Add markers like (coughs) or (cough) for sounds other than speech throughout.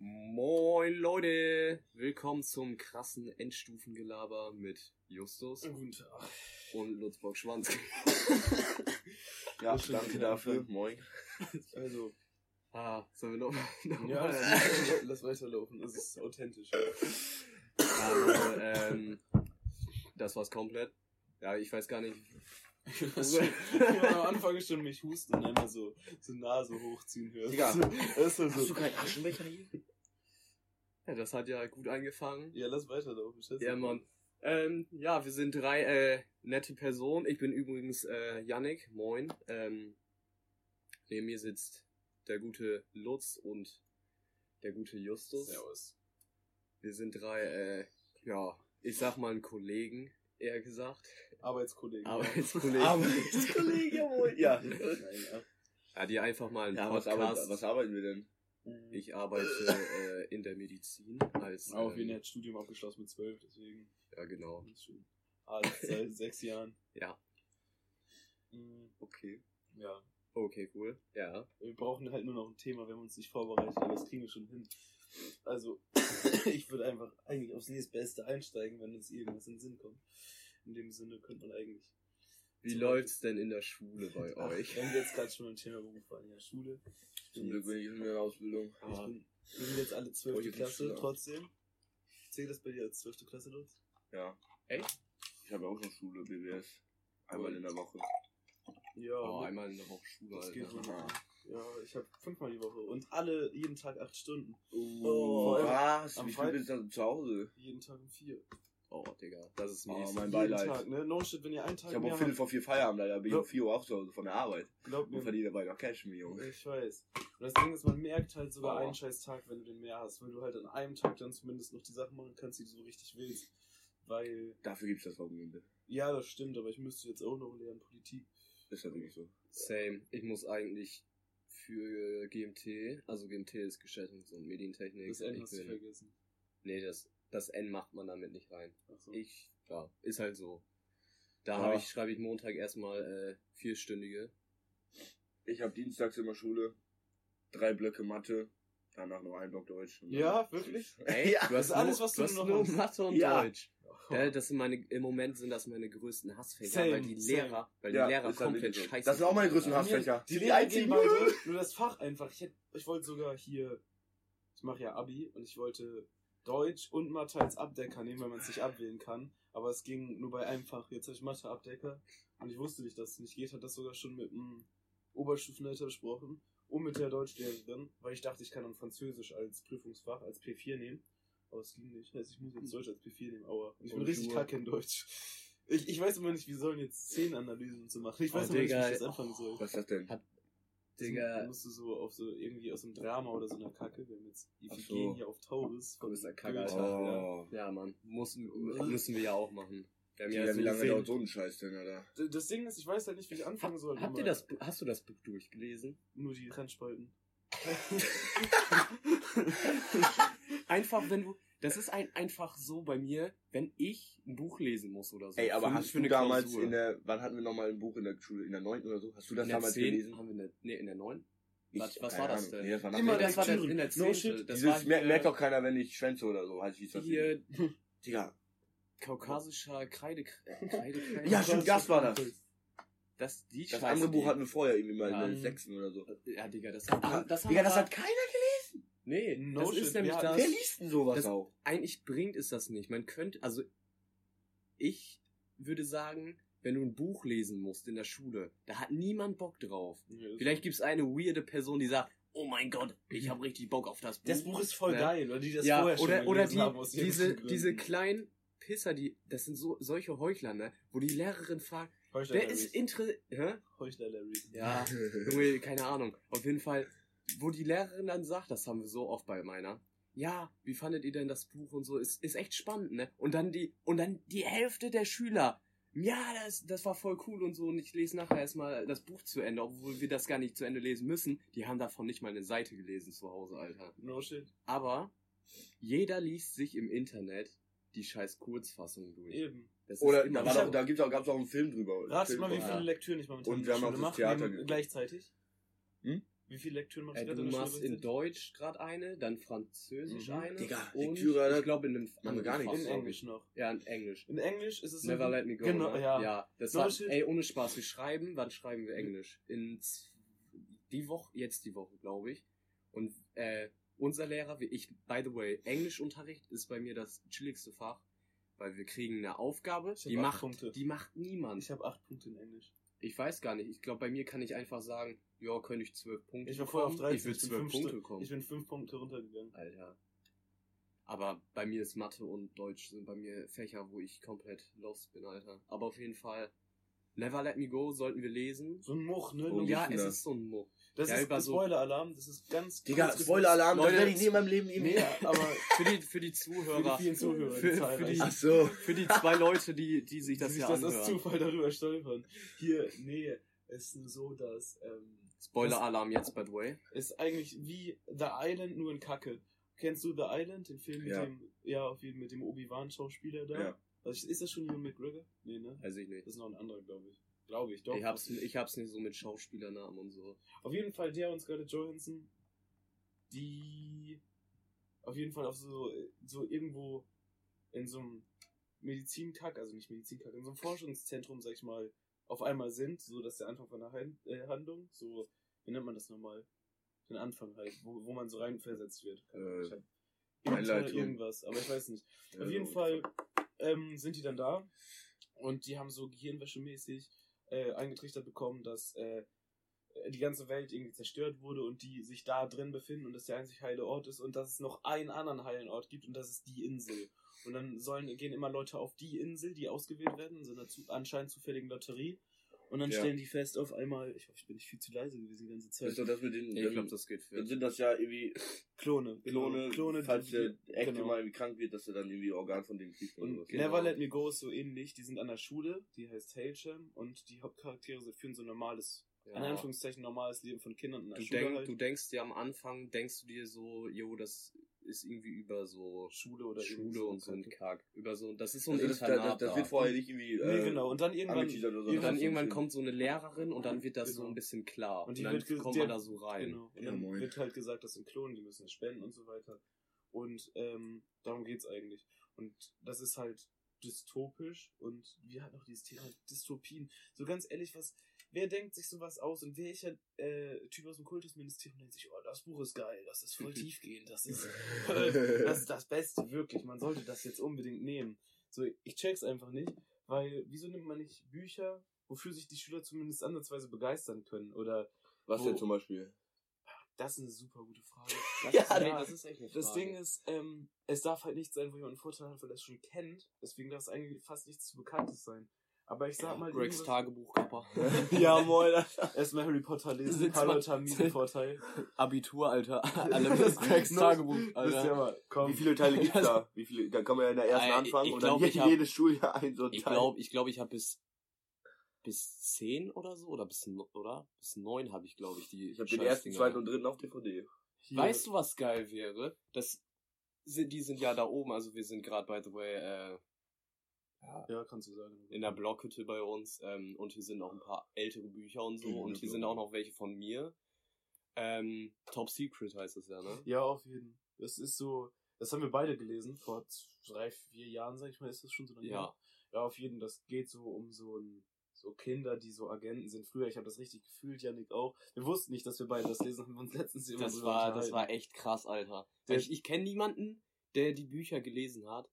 Moin Leute, willkommen zum krassen Endstufengelaber mit Justus Guten Tag. und Lutzbock Schwanz. (laughs) Ja, Das stimmt, danke ja. dafür. Moin. Also, Ah, sollen wir noch, (laughs) noch ja, mal? lass, lass weiterlaufen. Das ist authentisch. (laughs) Also, ähm, das war's komplett. Ja, ich weiß gar nicht. Was schon, am Anfang schon mich husten und einmal so, so Nase hochziehen hörst. Digga, das ist so. keinen Aschenbecher hier? Ja, das hat ja gut angefangen. Ja, lass weiterlaufen. Schätze. Ja, Mann. Ähm, ja, wir sind drei äh, nette Personen. Ich bin übrigens äh, Yannick. Moin. Ähm, neben mir sitzt der gute Lutz und der gute Justus. Servus. Wir sind drei, äh, ja, ich sag mal Kollegen, eher gesagt. Arbeitskollegen. Arbeitskollegen. (laughs) Arbeitskollege, jawohl. Ja. Nein, ja. Ja, die einfach mal einen Ja, was, Podcast. arbeit, was arbeiten wir denn? Ich arbeite äh, in der Medizin als. Auf jeden ähm, Fall hat Studium abgeschlossen mit zwölf, deswegen. Ja, genau. Ah, seit (laughs) sechs Jahren. Ja. Mhm. Okay. Ja. Okay, cool. Ja. Wir brauchen halt nur noch ein Thema, wenn wir uns nicht vorbereitet, aber das kriegen wir schon hin. Also, (coughs) ich würde einfach eigentlich aufs nächstbeste einsteigen, wenn uns irgendwas in den Sinn kommt. In dem Sinne könnte man eigentlich. Wie läuft's denn in der Schule bei Ach, euch? Wenn wir jetzt gerade schon beim Thema Beruf waren, ja, Schule. Zum Glück bin ich in der Ausbildung. ich bin, wir sind jetzt alle zwölfte Heute Klasse, Schüler. trotzdem. Zählt das bei dir als zwölfte Klasse los? Ja. Echt? Ich habe auch noch Schule, BWS. Einmal in der Woche. Ja, Oh, einmal in der Woche Schule, das geht Alter. so. Ja. Ich habe fünfmal die Woche und alle jeden Tag acht Stunden. Oh, allem was? Wie viel bist du zu Hause? Jeden Tag um vier. Oh, Digga, das ist Oh, mies. mein jeden Beileid. Tag, ne? No shit, wenn ihr einen Tag Ich habe mehr auch Viertel vor vier Feierabend, leider bin ich um 4 Uhr auch zu Hause von der Arbeit. glaubt Und mir, verdiene dabei noch Cash, mir Junge. Ich weiß. Und das Ding ist, man merkt halt sogar Oh. einen scheiß Tag, wenn du den mehr hast, weil du halt an einem Tag dann zumindest noch die Sachen machen kannst, die du so richtig willst. Weil, Dafür gibt's das Wochenende. ja, das stimmt, aber ich müsste jetzt auch noch lernen Politik. Ist ja wirklich so. Same. Ich muss eigentlich für GMT, also GMT ist Gestaltungs- und Medientechnik. Das ich hast du vergessen. nee, das, das N macht man damit nicht rein. Achso. Ich, ja, ist halt so. Da Ja. habe ich, schreibe ich Montag erstmal äh, vierstündige. Ich habe dienstags immer Schule, drei Blöcke Mathe, danach noch ein Block Deutsch. Ja, wirklich? Ey, Ja, du hast das ist alles, nur, was du hast nur noch nur hast. Mathe und Ja. Deutsch. Ja, das sind meine, im Moment sind das meine größten Hassfächer, Same, weil die same. Lehrer, weil Ja, die Lehrer ist halt komplett so. scheiße Das sind auch meine größten Ja, Hassfächer. Die Die Lehrer einzigen- gehen beide, nur das Fach einfach. Ich, hätt- ich wollte sogar hier, ich mache ja Abi und ich wollte Deutsch und Mathe als Abdecker nehmen, weil man es nicht abwählen kann. Aber es ging nur bei einem Fach. Jetzt habe ich Mathe Abdecker und ich wusste nicht, dass es nicht geht. Hat das sogar schon mit dem Oberstufenleiter besprochen und mit der Deutschlehrerin, weil ich dachte, ich kann dann Französisch als Prüfungsfach, als P4 nehmen. Aber es ging nicht. Also ich muss jetzt Deutsch als P4 nehmen. Aua. Und ich bin Und richtig kacke in Deutsch. Ich, ich weiß immer nicht, wie sollen jetzt Szenenanalysen und so machen. Ich weiß Oh, immer nicht, wie ich das anfangen soll. Was ist das denn? Hat- Digga, musst du so auf so irgendwie aus einem Drama oder so einer Kacke. Wir haben jetzt so. Iphigenie hier auf Taurus. Du bist der Kacke, Alter. ja. Oh. ja, Mann, muss, müssen wir ja auch machen. Wir haben Ja, ja wie lange dauert so ein Scheiß denn, Alter? Das Ding ist, ich weiß halt nicht, wie ich anfangen soll. habt ihr das, hast du das Buch durchgelesen? Nur die Trennspalten. (laughs) (laughs) Einfach, wenn du, das ist ein, einfach so bei mir, wenn ich ein Buch lesen muss oder so. Ey, aber für, hast du damals Klausur. in der, wann hatten wir nochmal ein Buch in der Schule? In der 9. oder so? Hast du das damals 10 gelesen? haben wir in der, nee, in der 9? Ich- Was, was war das denn? Nee, das war Immer das war der, Lektüre. in der No 10. shit. das Dieses, war merkt doch keiner, wenn ich schwänze oder so, heißt hieß das. hier Digga. kaukasischer Kreide, Kreide, Ja, stimmt, das war das. Das, die Das Scheiße, andere Buch hatten wir vorher irgendwie mal in der 6. oder so. Ja, Digga, das, Ah, das, das, Digga, das hat keiner gelesen. Nee, No das shit, ist nämlich wir das. Wer liest denn sowas das- auch? Eigentlich bringt es das nicht. Man könnte, also ich würde sagen, wenn du ein Buch lesen musst in der Schule, da hat niemand Bock drauf. Vielleicht gibt's eine weirde Person, die sagt, oh mein Gott, ich habe richtig Bock auf das Buch. Das Buch ist voll Ne? geil, oder die das ja, vorher schon oder, oder gelesen die, haben diese, diese kleinen Pisser, die, das sind so, solche Heuchler, ne, wo die Lehrerin fragt, Heuchler wer ist inter, hä? Heuchler Larry. Ja, (laughs) Junge, keine Ahnung. Auf jeden Fall, wo die Lehrerin dann sagt, das haben wir so oft bei meiner. Ja, wie fandet ihr denn das Buch und so? Ist, ist echt spannend, ne? Und dann die, und dann die Hälfte der Schüler. Ja, das, das war voll cool und so. Und ich lese nachher erstmal das Buch zu Ende, obwohl wir das gar nicht zu Ende lesen müssen. Die haben davon nicht mal eine Seite gelesen zu Hause, Alter. No shit. Aber jeder liest sich im Internet die scheiß Kurzfassung durch. Eben. Das Oder da, war doch, da gibt's auch, gab's auch einen Film drüber. Film mal, wie viele Lektüren ich momentan Und in wir haben auch Schule das mache, Theater geguckt. gleichzeitig. Wie viele Lektüren machst Äh, du du gerade machst in? Deutsch gerade eine, dann Französisch Mhm. eine. Digga, und Lektüre, ich glaube in einem haben wir gar nicht. Fach, In. Englisch noch. Ja, in Englisch. In Englisch ist es so. Never let me go. Genau, ne? ja. ja. Das No war, shit. ey, ohne Spaß, wir schreiben, wann schreiben wir Englisch? In die Woche, jetzt die Woche, glaube ich. Und äh, unser Lehrer, wie ich, by the way, Englischunterricht ist bei mir das chilligste Fach, weil wir kriegen eine Aufgabe, die acht macht, Punkte. die macht niemand. Ich habe acht Punkte in Englisch. Ich weiß gar nicht. Ich glaube, bei mir kann ich einfach sagen, ja, könnte ich zwölf Punkte Ich war vorher auf bekommen. 13. Ich bin zwölf fünf Punkte bekommen. Ich bin fünf Punkte runtergegangen. Alter. Aber bei mir ist Mathe und Deutsch sind bei mir Fächer, wo ich komplett lost bin, Alter. Aber auf jeden Fall, Never Let Me Go sollten wir lesen. So ein Much, ne? Logisch. ja, es ist so ein Muck. Das ja, ist ein Spoiler-Alarm. Das ist ganz Digga. Spoiler-Alarm, das Leute, werde ich nie in meinem Leben irgendwie. Nee, (laughs) aber Für die, für die für Zuhörer, die vielen Zuhörer, Für- die für die- Ach so. für die zwei Leute, die, die sich die das sich hier das aus anhören. Zufall darüber stolpern. Hier, nee, es ist nur so, dass ähm, Spoiler-Alarm jetzt, by the way. ist eigentlich wie The Island, nur in Kacke. Kennst du The Island, den Film mit Ja. dem, ja, auf jeden mit dem Obi-Wan-Schauspieler da? Ja. Was, ist das schon Ewan McGregor? Nee, ne? Weiß ich nicht. Das ist noch ein anderer, glaube ich. Glaube ich, doch. Ich hab's, ich hab's nicht so mit Schauspielernamen und so. Auf jeden Fall der und Scarlett Johansson, die auf jeden Fall auf so, so irgendwo in so einem Medizinkack, also nicht Medizinkack, in so einem Forschungszentrum, sag ich mal, auf einmal sind, so dass der Anfang von der äh, Handlung, so, wie nennt man das nochmal? Den Anfang halt, wo, wo man so reinversetzt wird. Keine Ahnung, Äh, ich hab Inter Einleitung. irgendwas, aber ich weiß nicht. Auf jeden. Fall ähm, sind die dann da und die haben so gehirnwäschemäßig äh, eingetrichtert bekommen, dass äh, die ganze Welt irgendwie zerstört wurde und die sich da drin befinden und das der einzig heile Ort ist und dass es noch einen anderen heilen Ort gibt und das ist die Insel. Und dann sollen gehen immer Leute auf die Insel, die ausgewählt werden, in so einer zu, anscheinend zufälligen Lotterie. Und dann Ja. stellen die fest auf einmal, ich hoffe, ich bin nicht viel zu leise gewesen die ganze Zeit. ist doch das mit den. Ich dann- glaube, das geht für. Dann sind das ja irgendwie Klone, (laughs) genau. Klone, Klone, falls die- der echte genau. mal irgendwie krank wird, dass er dann irgendwie Organ von dem kriegt Und. Genau. Never Let Me Go ist so ähnlich. Die sind an der Schule, die heißt Hailsham und die Hauptcharaktere sie führen so ein normales, in Ja. Anführungszeichen normales Leben von Kindern in der Du, Schule. denk, halt. du denkst dir am Anfang, denkst du dir so, jo, das ist irgendwie über so Schule oder Schule und so ein. Kack. Über so, das ist so ein Also das, das, Internat. das, das wird da. vorher nicht irgendwie. Nee, genau. Und dann irgendwann, so. und dann irgendwann kommt so eine Lehrerin und dann wird das so Genau. ein bisschen klar. Und Und, die dann wird kommt der- man da so rein. Genau. Und Ja, dann moin. wird halt gesagt, das sind Klonen, die müssen es spenden und so weiter. Und ähm, darum geht's eigentlich. Und das ist halt dystopisch und wir hatten auch dieses Thema Dystopien. So ganz ehrlich, was, wer denkt sich sowas aus und welcher äh, Typ aus dem Kultusministerium denkt sich, oh, das Buch ist geil, das ist voll (laughs) tiefgehend, das ist, (laughs) das ist das Beste, wirklich. Man sollte das jetzt unbedingt nehmen. So, ich check's einfach nicht, weil wieso nimmt man nicht Bücher, wofür sich die Schüler zumindest ansatzweise begeistern können? Oder Was wo- denn zum Beispiel? das ist eine super gute Frage. (laughs) Das Ja, ist, nee, das ist echt eine Das Frage. Ding ist, ähm, es darf halt nicht sein, wo jemand einen Vorteil hat, weil er es schon kennt. Deswegen darf es eigentlich fast nichts zu Bekanntes sein. Aber ich sag mal, Gregs irgendwas- Tagebuch, Kappa. (laughs) ja, moin. (laughs) Erstmal Harry Potter lesen. Haben miesen Vorteil. Abitur, Alter. (laughs) Alle wissen Gregs Tagebuch, Alter. mal, komm. Wie viele Teile gibt's da? Wie viele? Dann kann man ja in der ersten Äh, anfangen ich und glaub, dann ich je- hab- jedes Schuljahr ein so ein Ich Teil. glaube, ich, glaub, ich habe bis bis zehn oder so oder bis oder bis neun habe ich glaube ich die. ich habe den ersten, zweiten und dritten auf DVD. Hier. Weißt du, was geil wäre? Das sind, die sind ja da oben, also wir sind gerade by the way äh, Ja, kannst du sagen. in der Blockhütte bei uns ähm, und hier sind auch ein paar ältere Bücher und so Mhm, und hier sind auch noch welche von mir. Ähm, Top Secret heißt es ja, ne? Ja, auf jeden. Das ist so, das haben wir beide gelesen, vor drei, vier Jahren, sag ich mal, ist das schon so lange Ja. Ja, auf jeden. Das geht so um so ein, so Kinder, die so Agenten sind. Früher, ich habe das richtig gefühlt, Janik auch. Wir wussten nicht, dass wir beide das lesen, haben wir uns letztens immer Das drüber war, das war echt krass, Alter. Der- ich ich kenne niemanden, der die Bücher gelesen hat.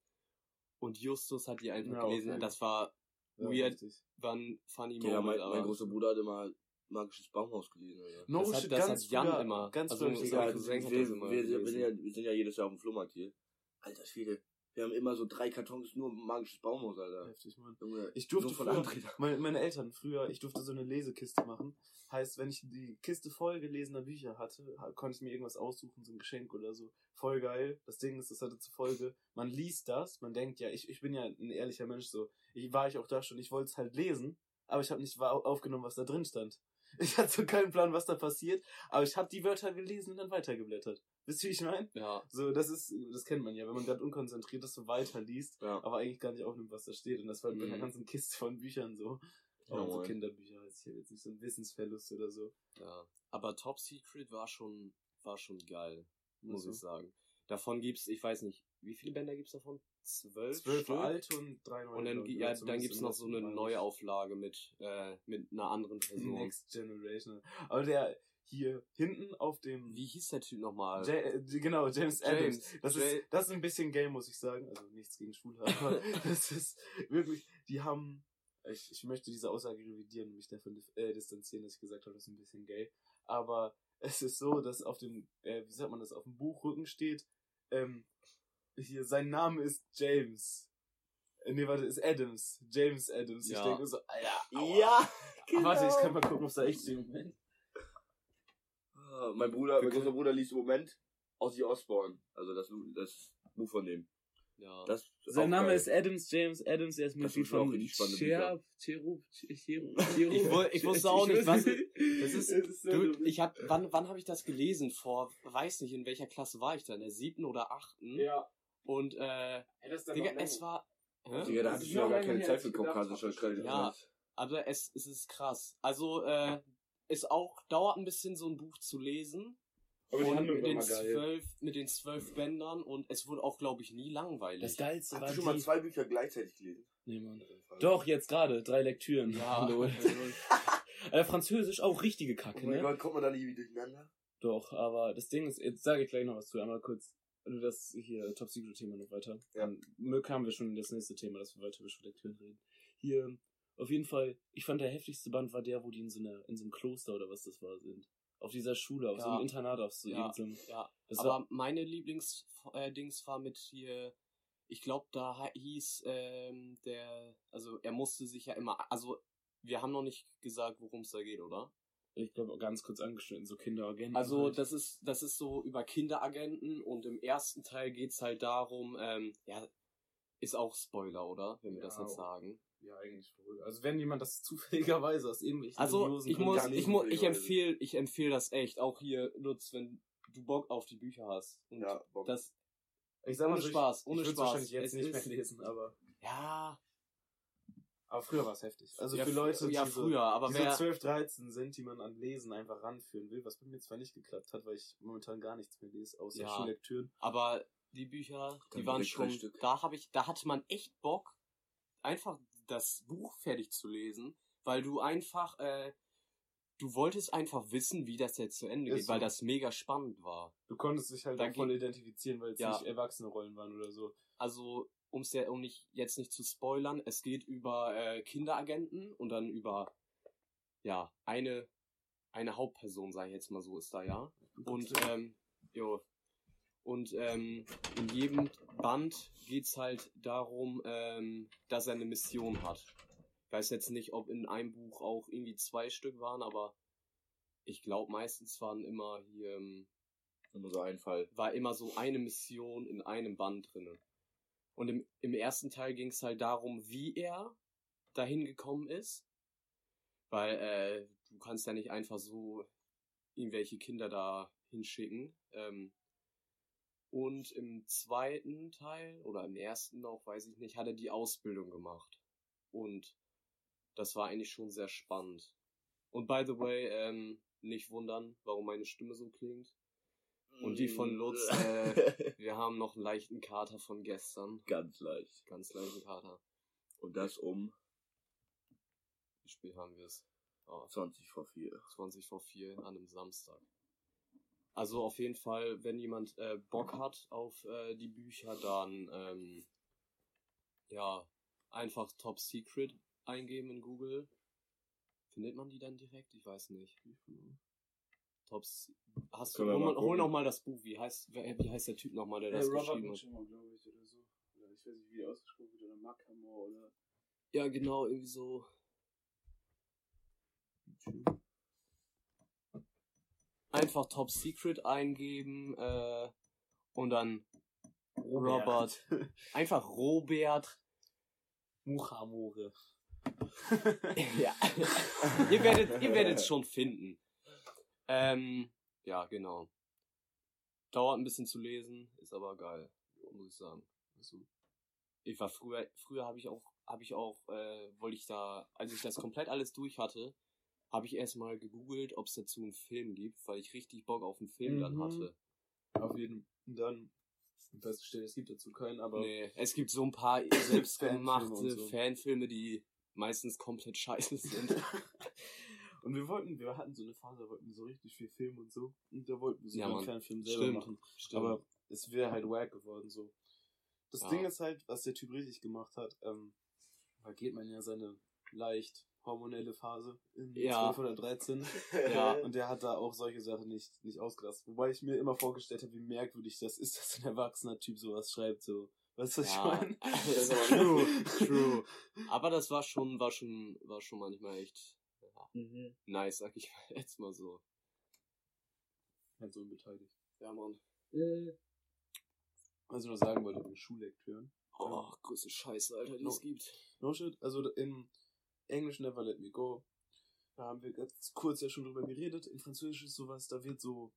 Und Justus hat die einfach Ja, gelesen. okay. Das war, Ja, weird. richtig. ein funny Ja, Moment. mein, mein großer Bruder hat immer Magisches Baumhaus gelesen. Alter. No Das hat- das ganz hat Jan früher, immer. Ganz Also, früher Egal, wir, wir, wir, sind ja, wir sind ja jedes Jahr auf dem Flohmarkt hier. Alter Schwede. Wir haben immer so drei Kartons nur Magisches Baumhaus, Alter. Heftig, Mann. Junge, Ich durfte so von früher, meine, meine Eltern früher, ich durfte so eine Lesekiste machen. Heißt, wenn ich die Kiste voll gelesener Bücher hatte, ha- konnte ich mir irgendwas aussuchen, so ein Geschenk oder so. Voll geil. Das Ding ist, das hatte zur Folge, man liest das, man denkt, ja, ich, ich bin ja ein ehrlicher Mensch, so. Ich war ich auch da schon, ich wollte es halt lesen, aber ich habe nicht aufgenommen, was da drin stand. (laughs) Ich hatte so keinen Plan, was da passiert, aber ich habe die Wörter gelesen und dann weitergeblättert. Wisst ihr, wie ich meine? Ja, So, das ist, das kennt man ja, wenn man gerade unkonzentriert ist, so weiterliest, Ja. aber eigentlich gar nicht aufnimmt, was da steht. Und das war bei einer Mhm. ganzen Kiste von Büchern so. Auch Ja, so. Kinderbücher heißt hier jetzt nicht so ein Wissensverlust oder so. Ja. Aber Top Secret war schon, war schon geil, muss Also, ich sagen. Davon gibt's, ich weiß nicht, wie viele Bänder gibt's davon? Zwölf? Zwölf alte und drei neue. Und dann, ich, oder ja, dann gibt's noch so eine. Neuauflage mit, äh, mit einer anderen Person. Next Generation. Aber der hier hinten auf dem. Wie hieß der Typ nochmal? Ja, äh, genau, James, James. Adams. Das Ja- ist, das ist ein bisschen gay, muss ich sagen. Also nichts gegen Schwule, aber (laughs) das ist wirklich, die haben, ich, ich möchte diese Aussage revidieren und mich davon äh, distanzieren, dass ich gesagt habe, das ist ein bisschen gay. Aber es ist so, dass auf dem, äh, wie sagt man das, auf dem Buchrücken steht, ähm, hier, sein Name ist James. Äh, nee, warte, ist Adams. James Adams. Ich Ja. denke so, Alter, aua. Ja, (laughs) Warte, ich kann mal gucken, ob es da echt steht. Moment. Ah, Mein Bruder, mein großer Bruder liest im Moment Ozzy Osbourne. Also das, das Buch von dem. ja. Das ist Sein Name geil. ist Adams, James Adams, er ist Das Mitglied ist auch von Cherub, Cherub, Cherub. Ich wusste auch nicht, was- Das ist- Du, ich hab, wann, wann habe ich das gelesen? Vor, weiß nicht, in welcher Klasse war ich da? In der siebten oder achten? Ja. Und, äh, Hey, ist Digga, es war, hä? Digga, da hatte ist ich ja noch gar keine Zeit für hab. Kreide. Ja. aber es, es ist krass. Also, äh, ist auch, dauert ein bisschen so ein Buch zu lesen. Aber die und Handlung mit den, mal zwölf, mit den zwölf Bändern und es wurde auch, glaube ich, nie langweilig. Das Geilste Hast war du schon mal die... zwei Bücher gleichzeitig gelesen? Nee, Mann. Doch, jetzt gerade, drei Lektüren. Ja. (laughs) Äh, Französisch auch richtige Kacke, Oh mein ne? Gott, kommt man da nicht durcheinander? Doch, aber das Ding ist, jetzt sage ich gleich noch was zu, einmal kurz also das hier Top Secret Thema noch weiter. Ja. Dann haben wir schon das nächste Thema, dass wir weiter über Lektüren reden. Hier, auf jeden Fall, ich fand der heftigste Band war der, wo die in so, einer, in so einem Kloster oder was das war sind. Auf dieser Schule, auf so Ja. einem Internat, auf so Ja. irgendeinem. Ja, Das aber war, meine Lieblings äh, war mit hier, ich glaube, da hieß ähm, der, also er musste sich ja immer, also wir haben noch nicht gesagt, worum es da geht, oder? ich glaube, ganz kurz angeschnitten, so Kinderagenten. Also halt. das ist, das ist so über Kinderagenten und im ersten Teil geht's halt darum, ähm, ja, ist auch Spoiler, oder? Wenn wir das Ja, jetzt sagen. Ja, eigentlich verrückt. Also wenn jemand das (laughs) zufälligerweise aus irgendwelchen Also ich muss, ich muss, ich empfehle, ich empfehle das echt, auch hier Lutz, wenn du Bock auf die Bücher hast. Und Ja, Bock. das, Ich sag mal Ohne so, ich- Spaß, ohne ich Spaß. wahrscheinlich jetzt Es nicht mehr lesen, aber. ja, Aber früher war es heftig. Also ja, für Leute, ja die so, früher, aber die so wer, 12, 13 sind, die man an Lesen einfach ranführen will, was bei mir zwar nicht geklappt hat, weil ich momentan gar nichts mehr lese, außer Ja. Schullektüren. Aber die Bücher, die waren schon, da habe ich, da hatte man echt Bock, einfach das Buch fertig zu lesen, weil du einfach, äh, du wolltest einfach wissen, wie das jetzt zu Ende Ist geht, weil so. das mega spannend war. Du konntest dich halt Da voll identifizieren, weil es Ja. nicht erwachsene Rollen waren oder so. Also, um's ja, um nicht, jetzt nicht zu spoilern, es geht über äh, Kinderagenten und dann über, ja, eine, eine Hauptperson, sage ich jetzt mal so, ist da, ja. Und, ähm, jo. Und ähm, in jedem Band geht's halt darum, ähm, dass er eine Mission hat. Ich weiß jetzt nicht, ob in einem Buch auch irgendwie zwei Stück waren, aber ich glaube meistens waren immer hier, ähm, Immer so ein Fall. war immer so eine Mission in einem Band drinne. Und im, im ersten Teil ging's halt darum, wie er dahin gekommen ist. Weil äh, du kannst ja nicht einfach so irgendwelche Kinder da hinschicken. Ähm, und im zweiten Teil, oder im ersten noch, weiß ich nicht, hat er die Ausbildung gemacht. Und das war eigentlich schon sehr spannend. Und by the way, ähm, nicht wundern, warum meine Stimme so klingt. Und die von Lutz, äh, (laughs) wir haben noch einen leichten Kater von gestern. Ganz leicht. Ganz leichten Kater. Und das um Wie spät haben wir es? Oh, 20 vor 4. 20 vor 4 an einem Samstag. Also auf jeden Fall, wenn jemand äh, Bock hat auf äh, die Bücher, dann ähm, ja, einfach Top Secret eingeben in Google. Findet man die dann direkt? Ich weiß nicht. Top Se- Hast du, Können hol, hol noch mal das Buch. Wie heißt, wer- wie heißt der Typ noch mal, der das geschrieben hat? Glaube ich, oder so. Oder ich weiß nicht, wie ausgesprochen wird, oder Mackhammer oder. Ja, genau, irgendwie so. Einfach Top Secret eingeben äh, und dann Robert. Einfach Robert. Muchamore. (laughs) ja. ihr werdet, ihr werdet es schon finden. Ähm, ja, genau. Dauert ein bisschen zu lesen, ist aber geil, muss ich sagen. Also, ich war früher, früher habe ich auch, habe ich auch, äh, wollte ich da, als ich das komplett alles durch hatte, habe ich erstmal gegoogelt, ob es dazu einen Film gibt, weil ich richtig Bock auf einen Film dann Mhm. hatte. Auf jeden Fall. Dann festgestellt, es gibt dazu keinen, aber Nee, es gibt so ein paar (laughs) Fanfilme selbstgemachte und so. Fanfilme, die meistens komplett scheiße sind. (laughs) Und wir wollten, wir hatten so eine Phase, da wollten wir so richtig viel Film und so. Und da wollten wir so Ja, einen. Fanfilm selber Stimmt. machen. Stimmt. Aber es wäre halt wack geworden so. Das Ja. Ding ist halt, was der Typ richtig gemacht hat, ähm, da geht man ja seine leicht hormonelle Phase in Ja. 1213 (laughs) Ja. und der hat da auch solche Sachen nicht, nicht ausgerastet. Wobei ich mir immer vorgestellt habe, wie merkwürdig das ist, (laughs) dass ein erwachsener Typ sowas schreibt, so. Weißt du, was Ja, ich meine? (laughs) true, true. Aber das war schon, war schon, war schon manchmal echt ja, Mhm. nice, sag ich jetzt mal so. Halt so unbeteiligt. Ja, Mann. Was ich noch sagen wollte, wegen Schullektüren. Oh, größte Scheiße, Alter, die No. es gibt. No shit. Also im Englisch Never Let Me Go. Da haben wir ganz kurz ja schon drüber geredet. In Französisch ist sowas, da wird so.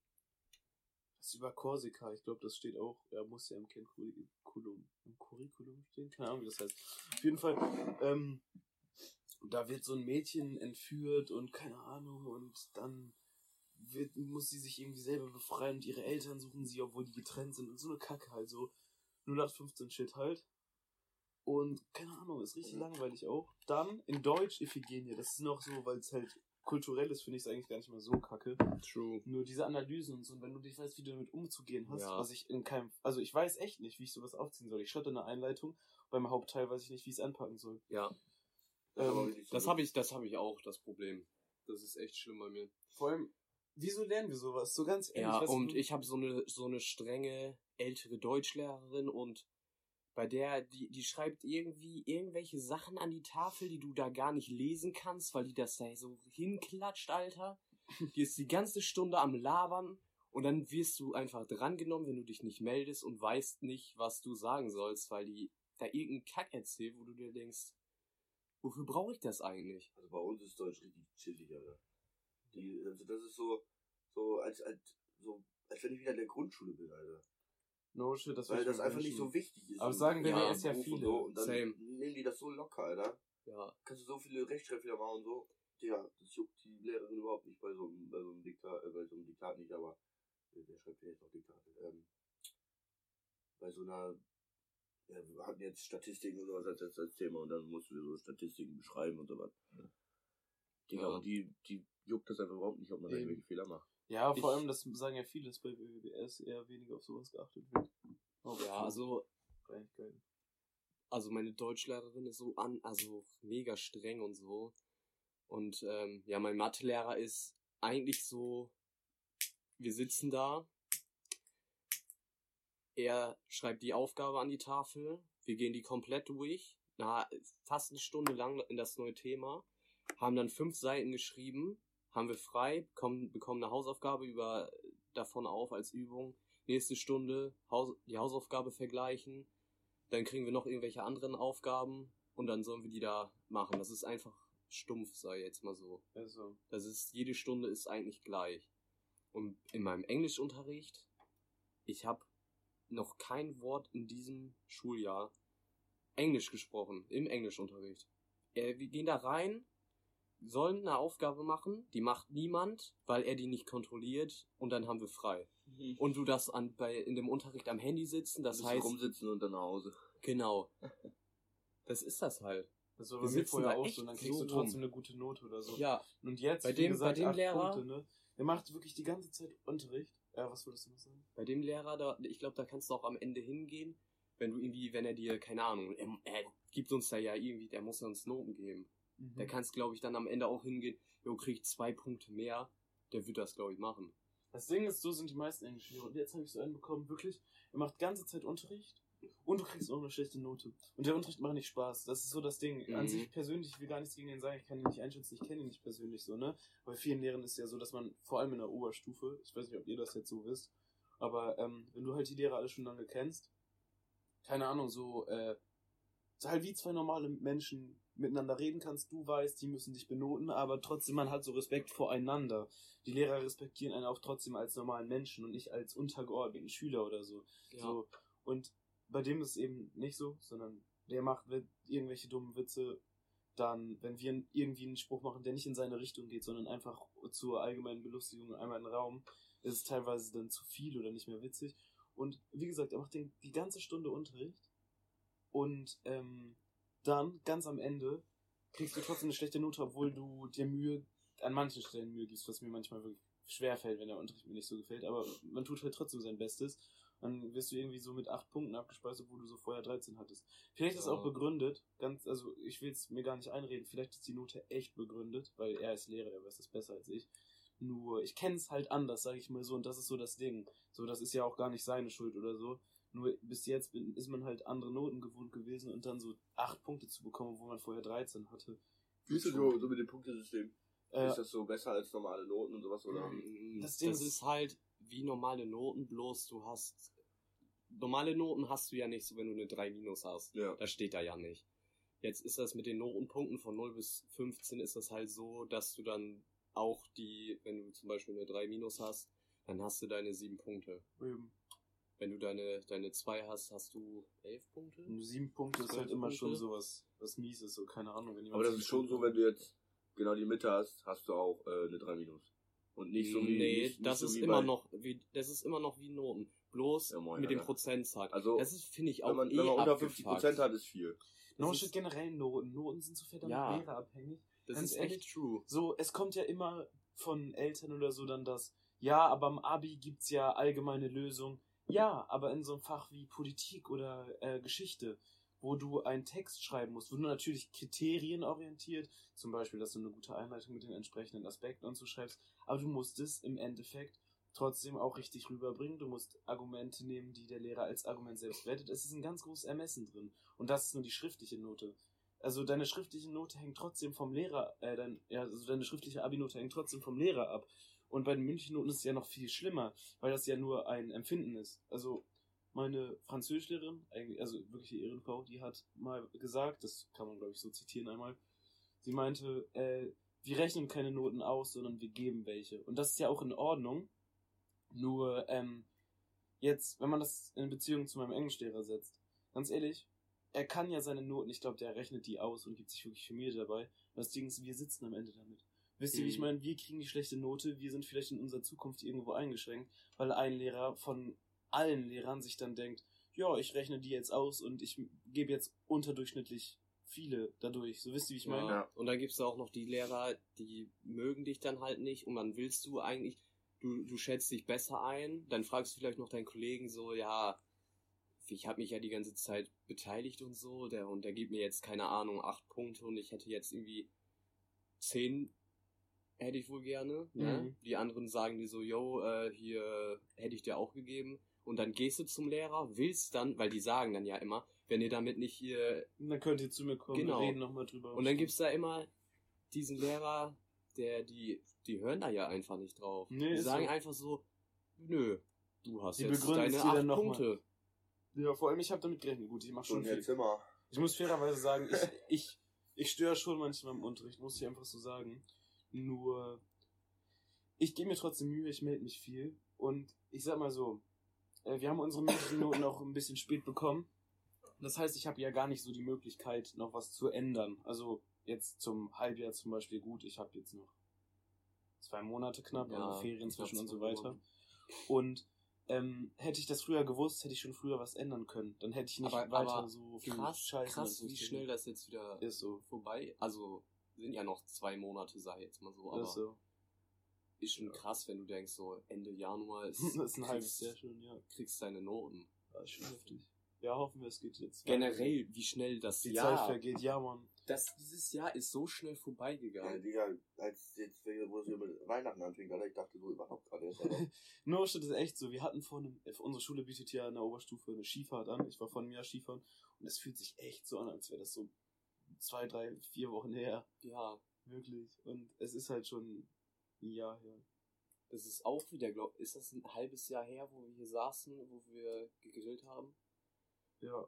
Ist über Korsika. Ich glaube, das steht auch. Er muss ja im Curriculum, im Curriculum stehen. Keine Ahnung, wie das heißt. Auf jeden Fall. Ähm, da wird so ein Mädchen entführt und keine Ahnung. Und dann wird, muss sie sich irgendwie selber befreien und ihre Eltern suchen sie, obwohl die getrennt sind. Und so eine Kacke halt so. 0815 Shit halt. Und keine Ahnung, ist richtig langweilig auch. Dann in Deutsch Iphigenie. Das ist noch so, weil es halt kulturell ist, finde ich es eigentlich gar nicht mal so kacke. True. Nur diese Analysen und so, und wenn du dich weißt, wie du damit umzugehen hast, Ja. was ich in keinem. Also ich weiß echt nicht, wie ich sowas aufziehen soll. Ich schreibe eine Einleitung. Beim Hauptteil weiß ich nicht, wie ich es anpacken soll. Ja, Ähm, das habe ich, das habe ich auch, das Problem. Das ist echt schlimm bei mir. vor allem, wieso lernen wir sowas? So ganz ehrlich. Ja, und ich habe so eine so eine strenge ältere Deutschlehrerin und bei der die die schreibt irgendwie irgendwelche Sachen an die Tafel, die du da gar nicht lesen kannst, weil die das da so hinklatscht, Alter. Die ist die ganze Stunde am labern und dann wirst du einfach drangenommen, wenn du dich nicht meldest und weißt nicht, was du sagen sollst, weil die da irgendeinen Kack erzählt, wo du dir denkst, wofür brauche ich das eigentlich? Also bei uns ist Deutsch richtig chillig, Alter. Die, also das ist so, so als, als, so, als wenn ich wieder in der Grundschule bin, Alter. No shit, das Weil das einfach wünschen. nicht so wichtig ist. Aber sagen BWS ja Beruf und viele. So, und dann Same. nehmen die das so locker, Alter. Ja, Kannst du so viele Rechtschreibfehler machen und so. Ja, das juckt die Lehrerin überhaupt nicht bei so einem, bei so einem Diktat, äh, bei so einem Diktat nicht, aber äh, wer schreibt vielleicht noch Diktat? Ähm, bei so einer, ja, wir hatten jetzt Statistiken und sowas als, als, als Thema und dann mussten wir so Statistiken beschreiben und so was. Digga, Ja. und die, die juckt das einfach überhaupt nicht, ob man da irgendwelche Fehler macht. Ja, vor Ich- allem, das sagen ja viele, dass bei WWS eher weniger auf sowas geachtet wird. Auf ja, also also meine Deutschlehrerin ist so an, also mega streng und so. Und ähm, ja, mein Mathelehrer ist eigentlich so, wir sitzen da, er schreibt die Aufgabe an die Tafel, wir gehen die komplett durch, na, fast eine Stunde lang in das neue Thema, haben dann fünf Seiten geschrieben, haben wir frei, bekommen, bekommen eine Hausaufgabe über davon auf als Übung, nächste Stunde Haus, die Hausaufgabe vergleichen, dann kriegen wir noch irgendwelche anderen Aufgaben und dann sollen wir die da machen. Das ist einfach stumpf, sei jetzt mal so. Also, Das ist, jede Stunde ist eigentlich gleich. Und in meinem Englischunterricht, ich habe noch kein Wort in diesem Schuljahr Englisch gesprochen, im Englischunterricht. Äh, wir gehen da rein, sollen eine Aufgabe machen, die macht niemand, weil er die nicht kontrolliert und dann haben wir frei. Und du das an, bei, in dem Unterricht am Handy sitzen, das heißt, rumsitzen und dann nach Hause. genau. Das ist das halt. das war Wir bei mir sitzen vorher da auch echt so, und dann kriegst so du trotzdem rum. eine gute Note oder so. Ja, Und jetzt, Bei wie dem- gesagt, bei dem Lehrer- Punkte, ne? Der macht wirklich die ganze Zeit Unterricht. Ja, was würdest du noch sagen? Bei dem Lehrer, da, ich glaube, da kannst du auch am Ende hingehen, wenn du irgendwie, wenn er dir, keine Ahnung, er, er gibt uns da ja irgendwie, der muss uns Noten geben. Mhm. Der kannst, glaube ich, dann am Ende auch hingehen, jo, krieg ich zwei Punkte mehr, der wird das, glaube ich, machen. Das Ding ist, so sind die meisten Englischlehrer. Und jetzt habe ich so einen bekommen, wirklich, er macht ganze Zeit Unterricht und du kriegst auch eine schlechte Note. Und der Unterricht macht nicht Spaß. Das ist so das Ding. An Mhm. sich persönlich, ich will gar nichts gegen den sagen, ich kann ihn nicht einschätzen, ich kenne ihn nicht persönlich so, ne? Bei vielen Lehrern ist ja so, dass man, vor allem in der Oberstufe, ich weiß nicht, ob ihr das jetzt so wisst, aber ähm, wenn du halt die Lehrer alle schon lange kennst, keine Ahnung, so, äh, so halt wie zwei normale Menschen miteinander reden kannst, du weißt, die müssen dich benoten, aber trotzdem man hat so Respekt voreinander. Die Lehrer respektieren einen auch trotzdem als normalen Menschen und nicht als untergeordneten Schüler oder so. Ja. so. Und bei dem ist es eben nicht so, sondern der macht irgendwelche dummen Witze, dann, wenn wir irgendwie einen Spruch machen, der nicht in seine Richtung geht, sondern einfach zur allgemeinen Belustigung einmal in den Raum, ist es teilweise dann zu viel oder nicht mehr witzig. Und wie gesagt, er macht den, die ganze Stunde Unterricht und ähm, dann, ganz am Ende, kriegst du trotzdem eine schlechte Note, obwohl du dir Mühe, an manchen Stellen Mühe gibst, was mir manchmal wirklich schwer fällt, wenn der Unterricht mir nicht so gefällt, aber man tut halt trotzdem sein Bestes. Dann wirst du irgendwie so mit acht Punkten abgespeist, obwohl du so vorher 13 hattest. Vielleicht ist es Ja. auch begründet, ganz, also ich will es mir gar nicht einreden, vielleicht ist die Note echt begründet, weil er ist Lehrer, der weiß das besser als ich. Nur, ich kenne es halt anders, sage ich mal so, und das ist so das Ding. So, das ist ja auch gar nicht seine Schuld oder so. Nur bis jetzt bin, ist man halt andere Noten gewohnt gewesen und dann so acht Punkte zu bekommen, wo man vorher 13 hatte. Wie ist das so, so mit dem Punktesystem? Äh, Ist das so besser als normale Noten und sowas? Oder? Mm, Das Das, Ding ist- ist halt wie normale Noten, bloß du hast. Normale Noten hast du ja nicht so, wenn du eine 3 minus hast. Ja. Das steht da ja nicht. Jetzt ist das mit den Notenpunkten von 0 bis 15 ist das halt so, dass du dann auch die, wenn du zum Beispiel eine 3 minus hast, dann hast du deine 7 Punkte. eben. Wenn du deine, deine 2 hast, hast du 11 Punkte. Und sieben Punkte ist halt immer schon Punkte. sowas, was mies ist, so keine Ahnung. Wenn Aber das ist schon so, wenn du jetzt genau die Mitte hast, hast du auch äh, eine 3 minus. Und nicht so wie. nee, nicht, nicht das so ist wie immer bei- noch wie das ist immer noch wie Noten. Bloß Ja, moin, mit dem. Prozentsatz. Also, das ist finde ich auch Wenn man, eh wenn man unter abgefuckt. 50% hat, ist viel. No Das shit, ist- generell Noten. Noten sind so verdammt Ja. lehrerabhängig. Das Ganz ist ehrlich, echt true. So, es kommt ja immer von Eltern oder so dann das, ja, aber im Abi gibt's ja allgemeine Lösungen. Ja, aber in so einem Fach wie Politik oder äh, Geschichte, wo du einen Text schreiben musst, wo du natürlich kriterienorientiert, zum Beispiel, dass du eine gute Einleitung mit den entsprechenden Aspekten und so schreibst, aber du musst es im Endeffekt trotzdem auch richtig rüberbringen. Du musst Argumente nehmen, die der Lehrer als Argument selbst wertet. Es ist ein ganz großes Ermessen drin. Und das ist nur die schriftliche Note. Also deine schriftliche Note hängt trotzdem vom Lehrer, äh, dein, ja, also deine schriftliche Abi-Note hängt trotzdem vom Lehrer ab. Und bei den mündlichen Noten ist es ja noch viel schlimmer, weil das ja nur ein Empfinden ist. Also meine Französischlehrerin, also wirklich die Ehrenfrau, die hat mal gesagt, das kann man glaube ich so zitieren einmal, sie meinte, äh, wir rechnen keine Noten aus, sondern wir geben welche. Und das ist ja auch in Ordnung. Nur, ähm, jetzt, wenn man das in Beziehung zu meinem Englischlehrer setzt, ganz ehrlich, er kann ja seine Noten, ich glaube, der rechnet die aus und gibt sich wirklich für mir dabei. Das Ding ist, wir sitzen am Ende damit. Wisst ihr, wie ich Mhm. meine? Wir kriegen die schlechte Note, wir sind vielleicht in unserer Zukunft irgendwo eingeschränkt, weil ein Lehrer von allen Lehrern sich dann denkt, ja, ich rechne die jetzt aus und ich gebe jetzt unterdurchschnittlich viele dadurch. So wisst ihr, wie ich meine? Ja. Ja. Und dann gibt's da auch noch die Lehrer, die mögen dich dann halt nicht und dann willst du eigentlich, du, du schätzt dich besser ein, dann fragst du vielleicht noch deinen Kollegen so, ja, ich habe mich ja die ganze Zeit beteiligt und so, der und der gibt mir jetzt keine Ahnung acht Punkte und ich hätte jetzt irgendwie zehn hätte ich wohl gerne. Ne? Mhm. Die anderen sagen dir so, yo, äh, hier hätte ich dir auch gegeben. Und dann gehst du zum Lehrer, willst dann, weil die sagen dann ja immer, wenn ihr damit nicht hier dann könnt ihr zu mir kommen, Genau. wir reden nochmal drüber. und dann gibt's da immer diesen Lehrer, der die, die hören da ja einfach nicht drauf. Nee, die sagen so. einfach so, nö, du hast Die jetzt begründen es deine acht dann noch mal. Punkte. Ja, vor allem, ich habe damit gerechnet. Gut, ich mache schon Und viel. jetzt immer. Ich muss fairerweise sagen, ich, ich, ich störe schon manchmal im Unterricht, muss ich einfach so sagen. Nur, ich gebe mir trotzdem Mühe, ich melde mich viel. Und ich sag mal so, äh, wir haben unsere mündlichen Noten auch ein bisschen spät bekommen. Das heißt, ich habe ja gar nicht so die Möglichkeit, noch was zu ändern. Also jetzt zum Halbjahr zum Beispiel gut, ich habe jetzt noch zwei Monate knapp, Ja, also Ferien zwischen und so weiter. Und ähm, hätte ich das früher gewusst, hätte ich schon früher was ändern können. Dann hätte ich nicht Aber- weiter aber so viel Krass, Scheiße. krass, wie schnell das jetzt wieder ist so. vorbei. Also sind ja noch zwei Monate, sag ich jetzt mal so, aber Ist so. ist schon Ja. krass, wenn du denkst, so Ende Januar (laughs) ist, Das ist ein halbes kriegst- Jahr schon, ja. kriegst deine Noten. Das ist schon heftig. Ja, hoffen wir, es geht jetzt. Generell, wie schnell das Die Jahr, Zeit vergeht, ja, Mann. das, dieses Jahr ist so schnell Ja, vorbeigegangen. Digga, als jetzt, wo es mit Weihnachten anfing, Alter, ich dachte so überhaupt gerade erst. (laughs) No, shit, ist echt so. Wir hatten vor einem, äh, unsere Schule bietet ja in der Oberstufe eine Skifahrt an. Ich war vor einem Jahr Skifahren und es fühlt sich echt so an, als wäre das so zwei, drei, vier Wochen her. Ja, Wirklich. Und es ist halt schon ein Jahr her. das ist auch wieder, glaub, ist das ein halbes Jahr her, wo wir hier saßen, wo wir gegrillt haben? Ja.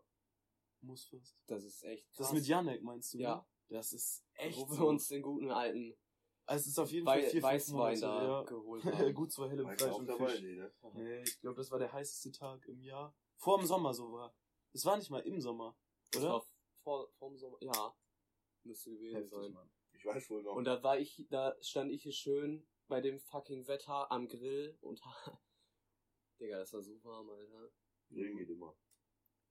Muss fast. Das ist echt Das krass. mit Janek meinst du? Ja. Ne? Das ist echt wo wir so. uns den guten alten Also es ist auf jeden Fall Wei vier, fünf Weißwein Monate, da ja. geholt (laughs) haben. Gut, zwei helle Fleisch und dabei, Fisch. nee, ne? Nee, ich glaube, das war der heißeste Tag im Jahr. Vor dem Sommer so war. Es war nicht mal im Sommer, Das oder? Vor, vorm Sommer. Ja. Müsste gewesen Heftig, sein. Mann. Ich weiß wohl noch. Und da war ich, da stand ich hier schön bei dem fucking Wetter am Grill und (laughs) Digga, das war so warm, Alter. Regen geht immer.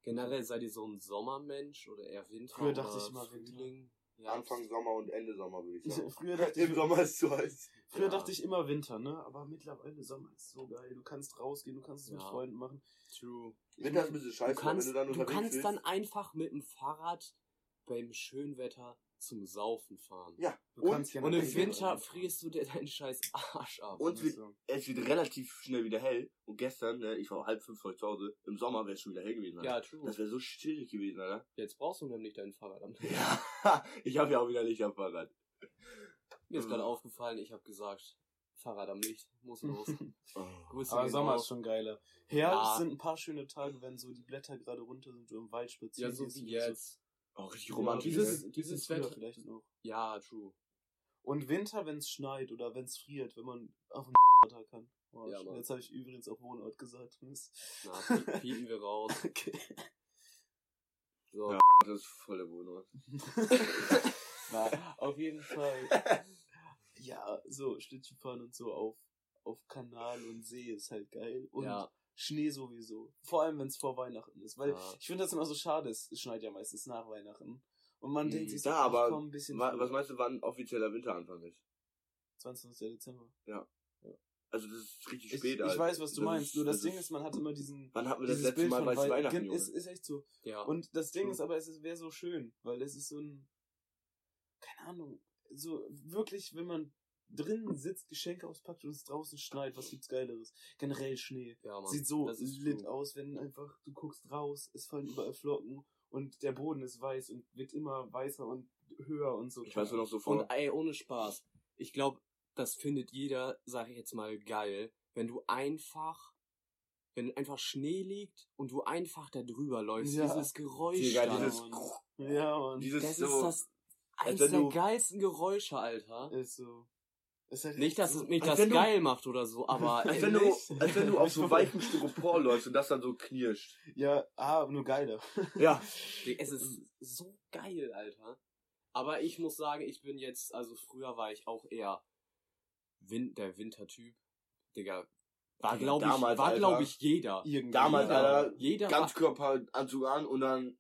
Generell seid ihr so ein Sommermensch oder eher Winter? Früher dachte ich immer Winter. Frühling? Anfang Sommer und Ende Sommer, würde ich sagen. Früher dachte (laughs) ich, Im Sommer ist zu heiß. früher Ja. dachte ich immer Winter, ne? Aber mittlerweile Sommer ist so geil. Du kannst rausgehen, du kannst es mit Ja. Freunden machen. True. Winter ist ein bisschen Du scheiße, kannst, wenn du dann du kannst bist. dann einfach mit dem Fahrrad beim Schönwetter zum Saufen fahren. Ja, Du Und- kannst Und im Winter fahren. frierst du dir deinen scheiß Arsch ab. Und so. es wird relativ schnell wieder hell. Und gestern, ne, ich war halb fünf heute zu Hause, im Sommer wäre es schon wieder hell gewesen. Alter. ja, true. Das wäre so chillig gewesen, Alter. Jetzt brauchst du nämlich dein Fahrrad. am- (laughs) Ja, ich habe ja auch wieder Licht am Fahrrad. Mir ist gerade aufgefallen, ich habe gesagt, Fahrrad am Licht, muss los. (laughs) (laughs) Oh. Grüße Aber Sommer raus. ist schon geiler. Herbst Ja. sind ein paar schöne Tage, wenn so die Blätter gerade runter sind, du im Wald spazieren Ja, so wie oder so. Oh, richtig Ja, romantisch. dieses- ne? dieses früher Wetter- vielleicht noch. Ja, true. Und Winter, wenn es schneit oder wenn es friert, wenn man auf den (laughs) Wetter kann. Oh, Ja. Mann. Jetzt habe ich übrigens auch Wohnort gesagt. Mist. Na, pie- (laughs) piepen wir raus. Okay. So. Ja. (laughs) Das ist voll der Wohnort. Na, auf jeden Fall. Ja, so Schlittschuhfahren und so auf, auf Kanal und See ist halt geil. Und Ja. Schnee sowieso. Vor allem, wenn es vor Weihnachten ist. Weil Ja. ich finde das immer so schade, es schneit ja meistens nach Weihnachten. Und man Mhm. denkt sich so, Ja, aber komm, ein bisschen Wa- früher. Was meinst du, wann offizieller Winteranfang ist? 22. Dezember. Also das ist richtig Ich, spät, ich Alter. weiß, was du Das meinst. ist- Nur das, das Ding ist- ist, man hat immer diesen. Wann hatten wir das letzte Bild Mal Wei- Weihnachten, Junge? ist, ist echt so. Ja. Und das Ding True. ist aber, es wäre so schön, weil es ist so ein, keine Ahnung, so wirklich, wenn man drinnen sitzt, Geschenke auspackt und es draußen schneit, was gibt's Geileres? Generell Schnee. ja, Mann. Sieht so lit true. aus, wenn einfach, du guckst raus, es fallen überall Flocken und der Boden ist weiß und wird immer weißer und höher und so. Ich weiß nur noch so vor. Und ey, ohne Spaß. Ich glaube, das findet jeder, sag ich jetzt mal, geil, wenn du einfach, wenn einfach Schnee liegt und du einfach da drüber läufst. Ja. Dieses Geräusch. Digga, dieses- Mann. Ja, Mann. Dieses das so, ist das wenn der geilsten Geräusche, Alter. Ist so. Ist halt Nicht, dass so, es mich das du- geil macht oder so, aber (laughs) als wenn du, als wenn du auf so (laughs) weichem Styropor läufst und das dann so knirscht. Ja, ah, nur geiler. Ja. (laughs) es ist so geil, Alter. Aber ich muss sagen, ich bin jetzt, also früher war ich auch eher Win der Wintertyp. Digga, war glaube ich, damals, war glaube ich jeder. Irgendwie. Damals. Alter, Jeder Ganzkörperanzug an und dann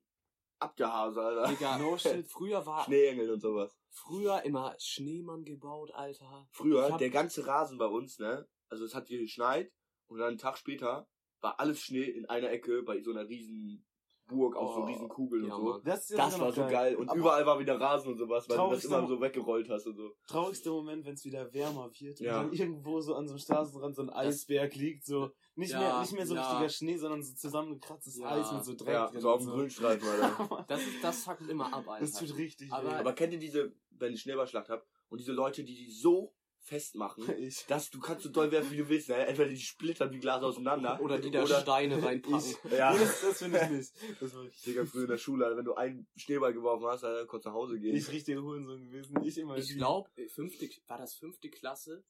ab der Hase, war, Alter. Digga, No (laughs) shit. früher war, Schneeengel und sowas. früher immer Schneemann gebaut, Alter. Früher, hab- der ganze Rasen bei uns, ne? Also es hat hier geschneit und dann einen Tag später war alles Schnee in einer Ecke bei so einer riesen Burg so Oh, riesen Kugeln ja, und so. Mann. Das, Das war so geil. Und Aber überall war wieder Rasen und sowas, weil du das immer so weggerollt hast und so. Traurigster Moment, wenn es wieder wärmer wird Ja. und dann irgendwo so an so einem Straßenrand so ein Eisberg liegt, so nicht Ja, mehr nicht mehr so ja. richtiger Schnee, sondern so zusammengekratztes Ja. Eis mit so Dreck Ja, drin so auf dem Grünstreifen, Alter. (laughs) Das ist, das fuckt immer ab, Alter. Das tut richtig Aber- Aber kennt ihr diese, wenn ich Schneeballschlacht hab, und diese Leute, die die so festmachen. (laughs) Ich. dass du kannst so doll werfen, wie du willst, ne? Entweder die splittern wie Glas auseinander. Oder die da oder, Steine (laughs) reinpacken. Ich- Ja. Das, das finde ich nicht. (laughs) Das war ich, Digga, früher in der Schule, wenn du einen Schneeball geworfen hast, konntest du nach Hause gehen. ich richtige Hurensohn gewesen. Ich immer Ich die- glaube, fünfte, war das fünfte Klasse,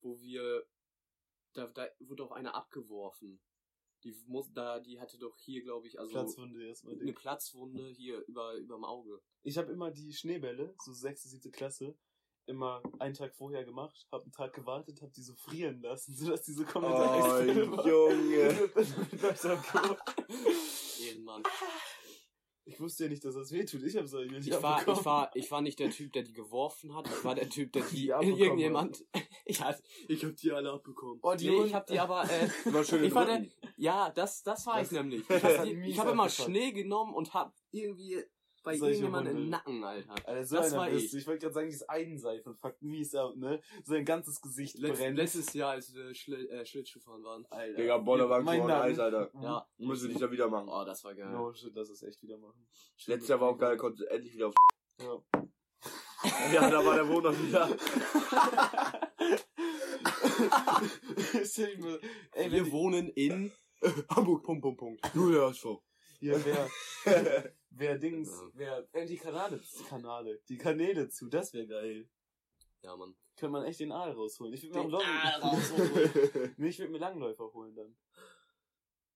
wo wir, da, da wurde auch einer abgeworfen. Die muss, da, die hatte doch hier, glaube ich, also Platzwunde erstmal. eine Platzwunde hier über, überm Auge. Ich habe immer die Schneebälle, so sechste, siebte Klasse, immer einen Tag vorher gemacht, habe einen Tag gewartet, habe die so frieren lassen, (laughs) sodass die so komplett Oh. Junge. Hab. Ehrenmann. (laughs) ich wusste ja nicht, dass das wehtut. Ich hab's eigentlich nicht Ich war, abbekommen. ich war, ich war nicht der Typ, der die geworfen hat. Ich war der Typ, der (laughs) die, Die irgendjemand, ich, hab- ich hab die alle abbekommen. Oh, die nee, ich hab die aber, äh, Immer schön ich war der, ja, das, das war Das- ich nämlich. Ich hab, die, ich hab immer. Schnee genommen und hab irgendwie bei Solche irgendjemandem im. Nacken, Alter. Alter, so das war ich. du. Ich wollte gerade sagen, dieses Eidenseifen fuckt mies ab, ne? Sein ganzes Gesicht Letz, brennt. letztes Jahr, als wir Schl äh, Schlittschuhfahren waren. Alter. Digga, Bollerwagen Mein vor Name. Eis, Alter. Ja. Müssen wir dich da wieder machen. Oh, das war geil. No shit, das ist echt wieder machen. Letztes Jahr war auch geil, konnte endlich wieder auf. Ja. (laughs) ja, da war der Wohnort wieder. (laughs) Ey, wir wohnen in (laughs) Hamburg. Punkt, Punkt, Punkt. Nur der HSV. hier, wer, wer Dings, Ja. wer, äh, die Kanäle, Kanäle, die Kanäle zu, das wäre geil. Ja, Mann. Kann man echt den Aal rausholen. Ich würde mir, auch Aal (laughs) rausholen. nee, ich würd mir Langläufer holen dann.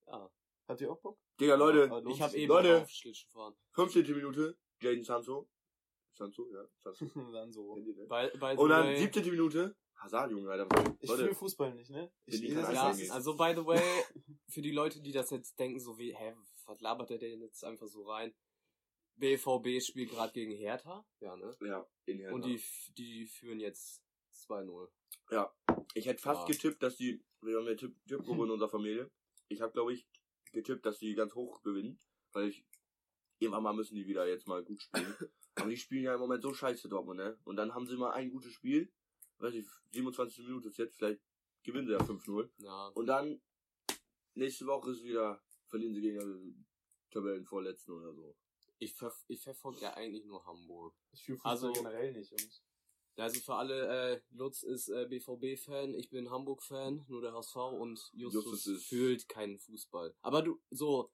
Ja. Habt ihr auch Bock? Digga, Leute, lohnt Ich habe sich. eben Leute. auf Schlittschuh fahren. 15. Minute, Jaden Sancho. Sancho, ja, Sancho. (laughs) dann so. Kennt ihr? By, by the Und dann way, 17. Minute, Hazard, Junge, Alter. Ich fühle Fußball nicht, ne? Ich, ich das Ja, also by the way, (laughs) für die Leute, die das jetzt denken, so wie, hä, was labert der denn jetzt einfach so rein? BVB spielt gerade gegen Hertha, ja, ne? ja, in Hertha. Und die, die führen jetzt 2-0. Ich hätte fast Ja. getippt, dass die, wir haben ja Tipp, Tippgruppe (laughs) in unserer Familie. Ich habe, glaube ich, getippt, dass die ganz hoch gewinnen, weil ich, irgendwann mal müssen die wieder jetzt mal gut spielen. (laughs) Aber die spielen ja im Moment so scheiße, Dortmund, ne? Und dann haben sie mal ein gutes Spiel, weiß ich, 27 Minuten ist jetzt, vielleicht gewinnen sie ja 5-0. Ja. Und dann, nächste Woche ist wieder, verlieren sie gegen den Tabellenvorletzten oder so. Ich, ver ich verfolge ja eigentlich nur Hamburg. Ich fühle Fußball Also- generell nicht, Jungs. Also für alle, äh, Lutz ist äh, BVB-Fan, ich bin Hamburg-Fan, nur der HSV und Justus, Justus fühlt keinen Fußball. Aber du, so,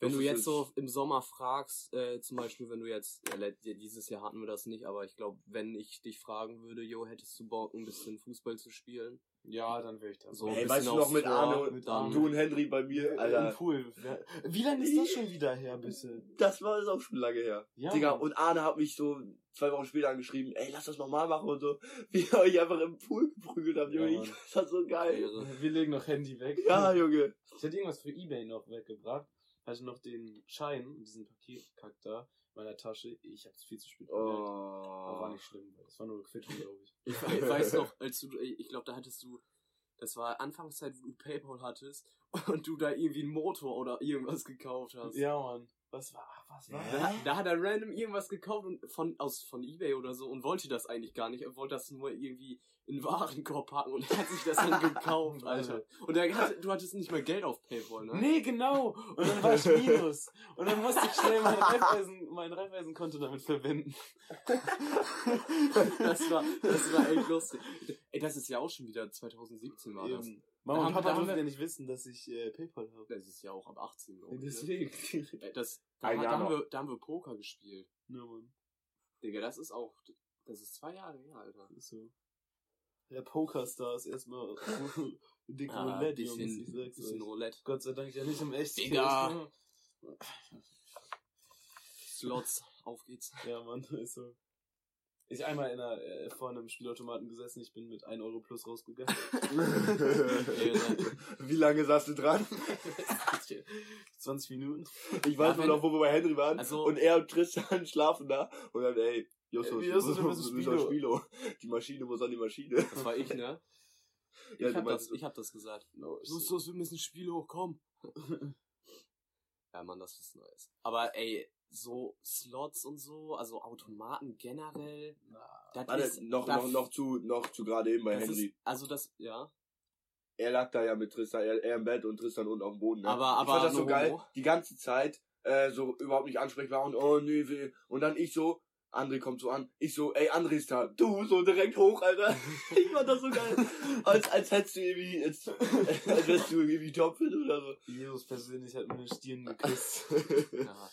wenn du Justus jetzt ist- so im Sommer fragst, äh, zum Beispiel, wenn du jetzt, äh, dieses Jahr hatten wir das nicht, aber ich glaube, wenn ich dich fragen würde, jo, hättest du Bock, ein bisschen Fußball zu spielen? Ja, dann wäre ich da. So, Ey, weißt du bisschen noch mit Arne und mit dann- Arne. du und Henry bei mir, Im Alter. Pool. Wer- Wie lange ist das schon wieder her, bitte? Das war ist auch schon lange her. Ja, Digga, und Arne hat mich so zwei Wochen später angeschrieben, ey, lass das nochmal machen und so, (laughs) wie ihr euch einfach im Pool geprügelt habt, Ja, Junge. Mann. (laughs) das war so geil. Ehre. Wir legen noch Handy weg. Ja, Junge. Ich hätte irgendwas für Ebay noch weggebracht. Hatte noch den Schein, diesen Paketkack da, meiner Tasche. Ich hab's viel zu spät bemerkt. Aber war Oh. nicht schlimm. Das war nur Quittung, glaube ich. Ich, ich weiß noch, als du, ich glaube, da hattest du, das war Anfangszeit, wo du Paypal hattest und du da irgendwie einen Motor oder irgendwas gekauft hast. Ja, Mann. Was war, was war? Da, da hat er random irgendwas gekauft und von, aus, von Ebay oder so und wollte das eigentlich gar nicht. Er wollte das nur irgendwie in Warenkorb packen und er hat sich das dann gekauft, (laughs) Alter. Und er hat, du hattest nicht mehr Geld auf Paypal, ne? Nee, genau. Und dann war ich Minus. Und dann musste ich schnell mein Reifeisen, mein Reifeisenkonto damit verwenden. (laughs) Das war, das war echt lustig. Ey, das ist ja auch schon wieder 2017 war das. Eben. Mama und Papa durften ja nicht wissen, dass ich äh, Paypal habe. Das ist ja auch ab 18, glaube ich. Ne? Deswegen. Das, da, da, haben wir, da haben wir Poker gespielt. Ja, Mann. Digga, das ist auch, das ist zwei Jahre her, Alter. Ist so. Der Pokerstars erstmal (laughs) dick Ah, Roulette, bisschen, Jungs, ich sag's bisschen euch. Roulette. Gott sei Dank ja nicht im echten Digga. Slots, auf geht's. Ja, Mann, ist so. Ich einmal in einer, äh, vor einem Spielautomaten gesessen, ich bin mit 1 Euro plus rausgegangen. (laughs) Wie lange saß du dran? (laughs) 20 Minuten. Ich weiß nur noch, wo wir bei Henry waren. Also- und er und Tristan schlafen da. Und dann, ey, Justus, Ey, Justus, aufs Spilo. Spilo. Die Maschine muss an die Maschine. Das war ich, ne? (laughs) Ja, Ich hab, meinst- das, ich hab das gesagt. No, los, wir müssen Spiele hochkommen. (laughs) ja, Mann, das ist nice. Aber ey, so Slots und so, also Automaten generell, das Warte, ist, noch, noch, noch zu, noch zu gerade eben bei Henry. Ist, also das, ja. er lag da ja mit Tristan, er, er im Bett und Tristan unten auf dem Boden. Ne? Aber- ich aber fand das so geil, die ganze Zeit äh, so überhaupt nicht ansprechbar und oh nee, weh. Und dann ich so, André kommt so an, ich so, ey, André ist da, du so direkt hoch, Alter. (laughs) ich fand das so geil. Als, als hättest du irgendwie, als, als wärst du irgendwie topfit oder so. Jesus persönlich hat mir den Stirn geküsst. (laughs) ja.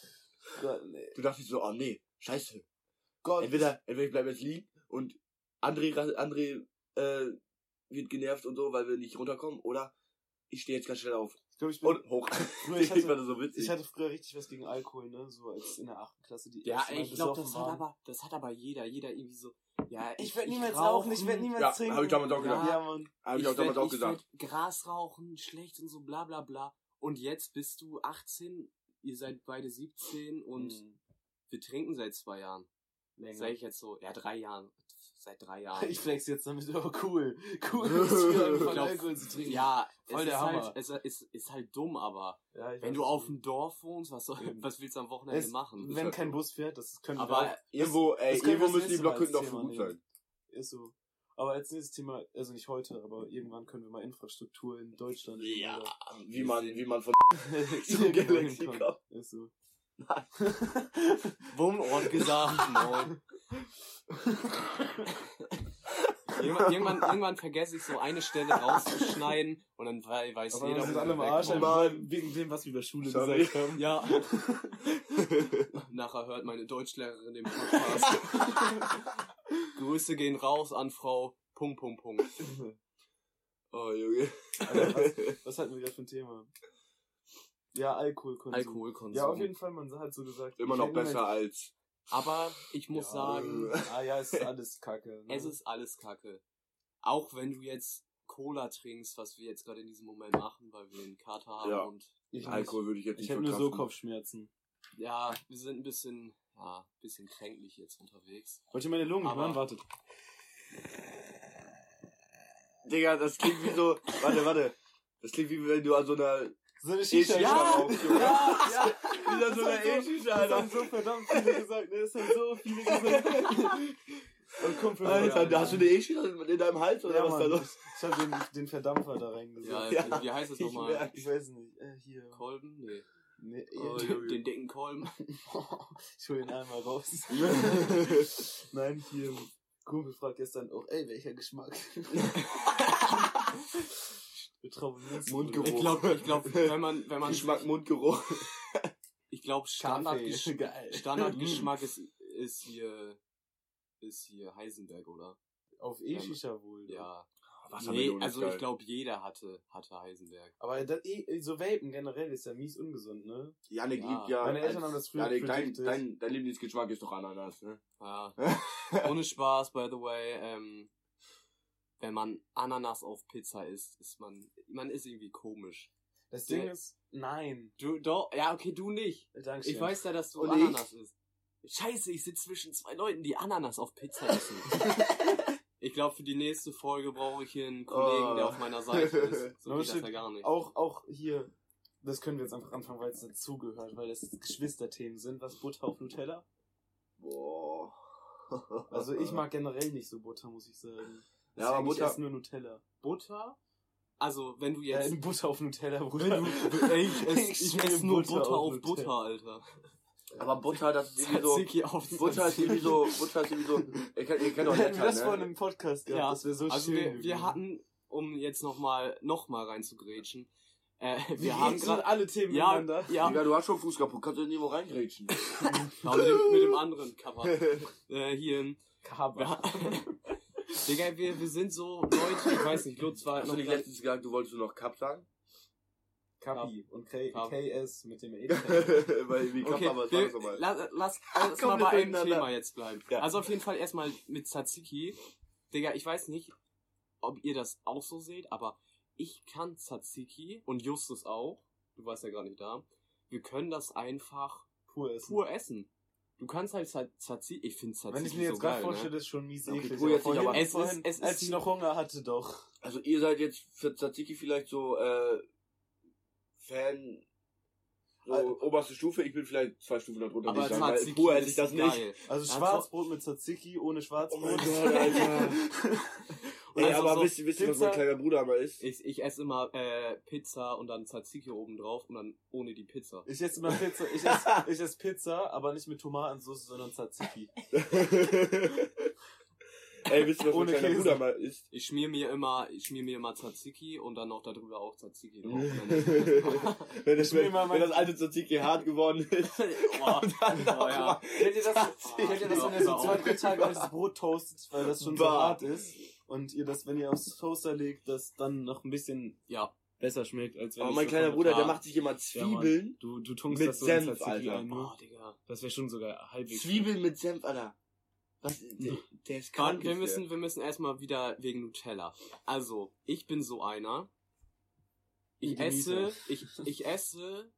Gott, nee. Du dachtest so, oh nee, scheiße. Gott. Entweder, entweder ich bleib jetzt liegen und André, André äh, wird genervt und so, weil wir nicht runterkommen, oder ich stehe jetzt ganz schnell auf. Ich glaube, ich bin, Und hoch. (laughs) Ich ich hatte, das so witzig. ich hatte früher richtig was gegen Alkohol, ne, so als in der achten Klasse, die Ja, ich glaube, das besoffen hat waren. aber, das hat aber jeder, jeder irgendwie so, ja, Ich werd niemals rauchen, ich werd niemals ja, trinken. hab ich damals auch Ja. gesagt. Ja, Mann. Hab ich, auch damals werd- auch gesagt. werd Gras rauchen, schlecht und so, bla bla bla. Und jetzt bist du 18, ihr seid beide 17 und Mhm. wir trinken seit zwei Jahren. Länger. Sag ich jetzt so, ja, drei Jahren. Seit drei (laughs) Jahren. Ich flex jetzt damit, (laughs) aber cool. Cool, (laughs) Ich glaub, Alkohol zu trinken. Ja, Voll es der ist Hammer. halt, es ist, ist halt dumm, aber Ja, wenn du es auf dem Dorf wohnst, was, soll, was willst du am Wochenende es, machen? Wenn halt kein. Bus fährt, das können wir Aber auch. Irgendwo, ey, wir irgendwo müssen die Blockhütten doch gut sein. Ist so. Aber als nächstes Thema, also nicht heute, aber irgendwann können wir mal Infrastruktur in Deutschland. Ja, wie man, wie man von zum Galaxy kommt. Ist so. Wohnort gesagt, moin. Irgendwann, irgendwann, irgendwann vergesse ich so eine Stelle rauszuschneiden und dann wei- weiß Aber jeder, wir sind wo alle im wir Arsch. Mann. wegen dem, was wir über Schule Sorry. gesagt haben. Ja. (laughs) Nachher hört meine Deutschlehrerin den Podcast. (laughs) Grüße gehen raus an Frau Punkt, Punkt, Punkt. Oh, Junge. Alter, was, was hatten wir gerade für ein Thema? Ja, Alkoholkonsum. Alkoholkonsum. Ja, auf jeden Fall, man hat so gesagt. Immer noch besser als. Aber ich muss Ja. sagen, (laughs) Ah ja, ist alles kacke. Ne? es ist alles Kacke. Auch wenn du jetzt Cola trinkst, was wir jetzt gerade in diesem Moment machen, weil wir einen Kater haben Ja. und ich Alkohol würde ich jetzt Ich nicht hätte nur so. Kopfschmerzen. ja, wir sind ein bisschen, ja, ein bisschen kränklich jetzt unterwegs. Wollt ihr meine Lungen Aber- hören? Wartet. Digga, das klingt wie so. Warte, warte. Das klingt wie wenn du an so einer. So eine Shisha Shisha. Ja, ja, ja. Wie an so einer Das E-Shisha, Das haben Alter. so verdammt viele gesagt. Ne, das haben so viele gesagt. Und Kumpel von Alter, da hast du eine E-Shisha in deinem Hals oder ja, was da Mann, los? Ich hab den, den Verdampfer da Ja, reingesetzt. Ja, wie heißt ich nochmal? merk. Ich weiß nicht. Äh, hier. Kolben? Nee. Nee, Oh, ja, Junge. Den dicken Kolben. (laughs) ich hol den einmal raus. (laughs) Nein, hier. Kumpel fragt gestern auch, ey, welcher Geschmack? (laughs) Betroffen. Mundgeruch. Ich glaube, ich glaub, wenn man, wenn man Geschmack, Mundgeruch. Ich glaube, Standardgesch. (laughs) Standardgeschmack ist, (laughs) ist hier, ist hier Heisenberg, oder? Auf E-Shisha wohl. Ja. Nee, Wassermelone ist also geil. ich glaube, jeder hatte, hatte Heisenberg. Aber das, eh, so Vapen generell ist ja mies ungesund, ne? Janik Ja. liebt ja. Meine Eltern haben das früher Janik, dein, predicted. dein, dein Lieblingsgeschmack ist doch Ananas, ne? Ja. (laughs) Ohne Spaß, by the way, ähm, wenn man Ananas auf Pizza isst, ist man, man ist irgendwie komisch. Das Ding Der- ist, nein. Du, doch, ja, okay, du nicht. Dankeschön. Ich weiß ja, dass du Und Ananas isst. Scheiße, ich sitze zwischen zwei Leuten, die Ananas auf Pizza essen. (laughs) ich glaube, für die nächste Folge brauche ich hier einen Kollegen, Oh. der auf meiner Seite ist. (laughs) So geht das ja gar nicht. Auch, auch hier, das können wir jetzt einfach anfangen, weil es dazugehört, weil das Geschwisterthemen sind. Was Butter auf Nutella? Boah. Also ich (laughs) mag generell nicht so Butter, muss ich sagen. Ja, aber ich Butter- esse nur Nutella. Butter? Also, wenn du Ja, jetzt... in Butter auf Nutella, Bruder. du, (laughs) ey, ich esse ich ess nur Butter, auf Nutella. Butter, Alter. Aber Butter, das ist irgendwie so. Auf Butter ist irgendwie so. Butter ist irgendwie so. Ihr kennt, ihr kennt doch Hätten wir das ne? im Podcast gehabt, Ja, das wäre so Also schön. wir, wir hatten, um jetzt nochmal noch mal reinzugrätschen, äh, wir, wir haben gerade... alle Themen Ja, miteinander. ja, Digga, du hast schon Fuß kaputt, kannst du nirgendwo reingrätschen. (laughs) ja mit, dem, mit dem anderen Cover. (laughs) Äh, hier, Kaba. Digga, wir, wir sind so Leute, ich weiß nicht, Lutz war Hast noch du nicht letztens gesagt, du wolltest nur noch Cup sagen? Kapi und K Kap. KS mit dem E. (laughs) Weil wie Cup Okay, aber wir, nochmal. lass, lass, lass mal bei einem. Thema jetzt bleiben. Ja. Also auf jeden Fall erstmal mit Tzatziki. Digga, ich weiß nicht, ob ihr das auch so seht, aber ich kann Tzatziki und Justus auch. Du warst ja gerade nicht da. Wir können das einfach Pur essen. pur essen. Du kannst halt Tza- Tzatziki, ich finde Tzatziki Wenn ich mir jetzt so gerade geil, vorstelle, ne? ist schon mies Okay, eklig. jetzt nicht, vorhin, aber- Es ist- vorhin, es als ist- ich noch Hunger hatte, doch. Also ihr seid jetzt für Tzatziki vielleicht so, äh, Fan, so Also- oberste Stufe, ich bin vielleicht zwei Stufen darunter. Aber weil Tzatziki pur esse ich ist das nicht. geil. Also Ja, Schwarzbrot mit Tzatziki, ohne Oh Schwarzbrot. mein Gott, Alter. (laughs) Ey, Also aber so wisst, ihr- wisst ihr, was mein kleiner Bruder mal ist? Ich, ich esse immer äh, Pizza und dann Tzatziki oben drauf und dann ohne die Pizza. Ich esse immer Pizza, ich (laughs) esse, ich esse Pizza, aber nicht mit Tomatensauce, sondern Tzatziki. (laughs) Ey, wisst ihr, was mein Ohne kleiner Käse. Bruder mal ist? Ich schmier mir immer, ich schmier mir immer Tzatziki und dann noch darüber auch Tzatziki drauf. (laughs) wenn, das, wenn, mein- wenn das alte Tzatziki hart geworden ist. Boah, dann boah, auch ja. Kennt ihr das, kennt ihr das, wenn ihr so zwei, drei Tage altes Brot toastet, weil das schon so hart ist? Und ihr das, wenn ihr aufs Toaster legt, das dann noch ein bisschen ja, besser schmeckt, als wenn es mein kleiner Bruder, der Ja. macht sich immer Ja. Zwiebeln. Du, du tunkst Mit das so Senf, Alter. ein, ne? boah, Digga. Das wäre schon sogar halbwegs. Zwiebeln mit Senf, Alter. Was, der, (laughs) der ist krank. Wir müssen, wir müssen erstmal wieder wegen Nutella. Also, ich bin so einer. Ich esse, ich, ich esse,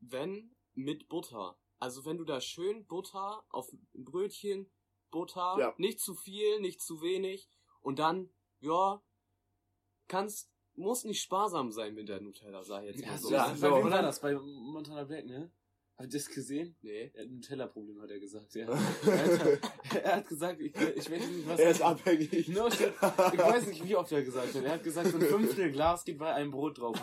wenn, mit Butter. Also, wenn du da schön Butter auf ein Brötchen, Butter, Ja. nicht zu viel, nicht zu wenig, und dann, ja, kannst, muss nicht sparsam sein mit der Nutella, sag ich jetzt mal Ja, so. so, Ja, bei so, wem oder? war das? Bei Montana Black, ne? Habt ihr das gesehen? Nee. Er hat ein Tellerproblem, hat er gesagt, ja. (laughs) er, hat, er hat gesagt, ich, ich weiß nicht, was Der ist abhängig. No shit. Ich weiß nicht, wie oft er gesagt hat. Er hat gesagt, so ein Fünftel Glas geht bei einem Brot drauf. (laughs)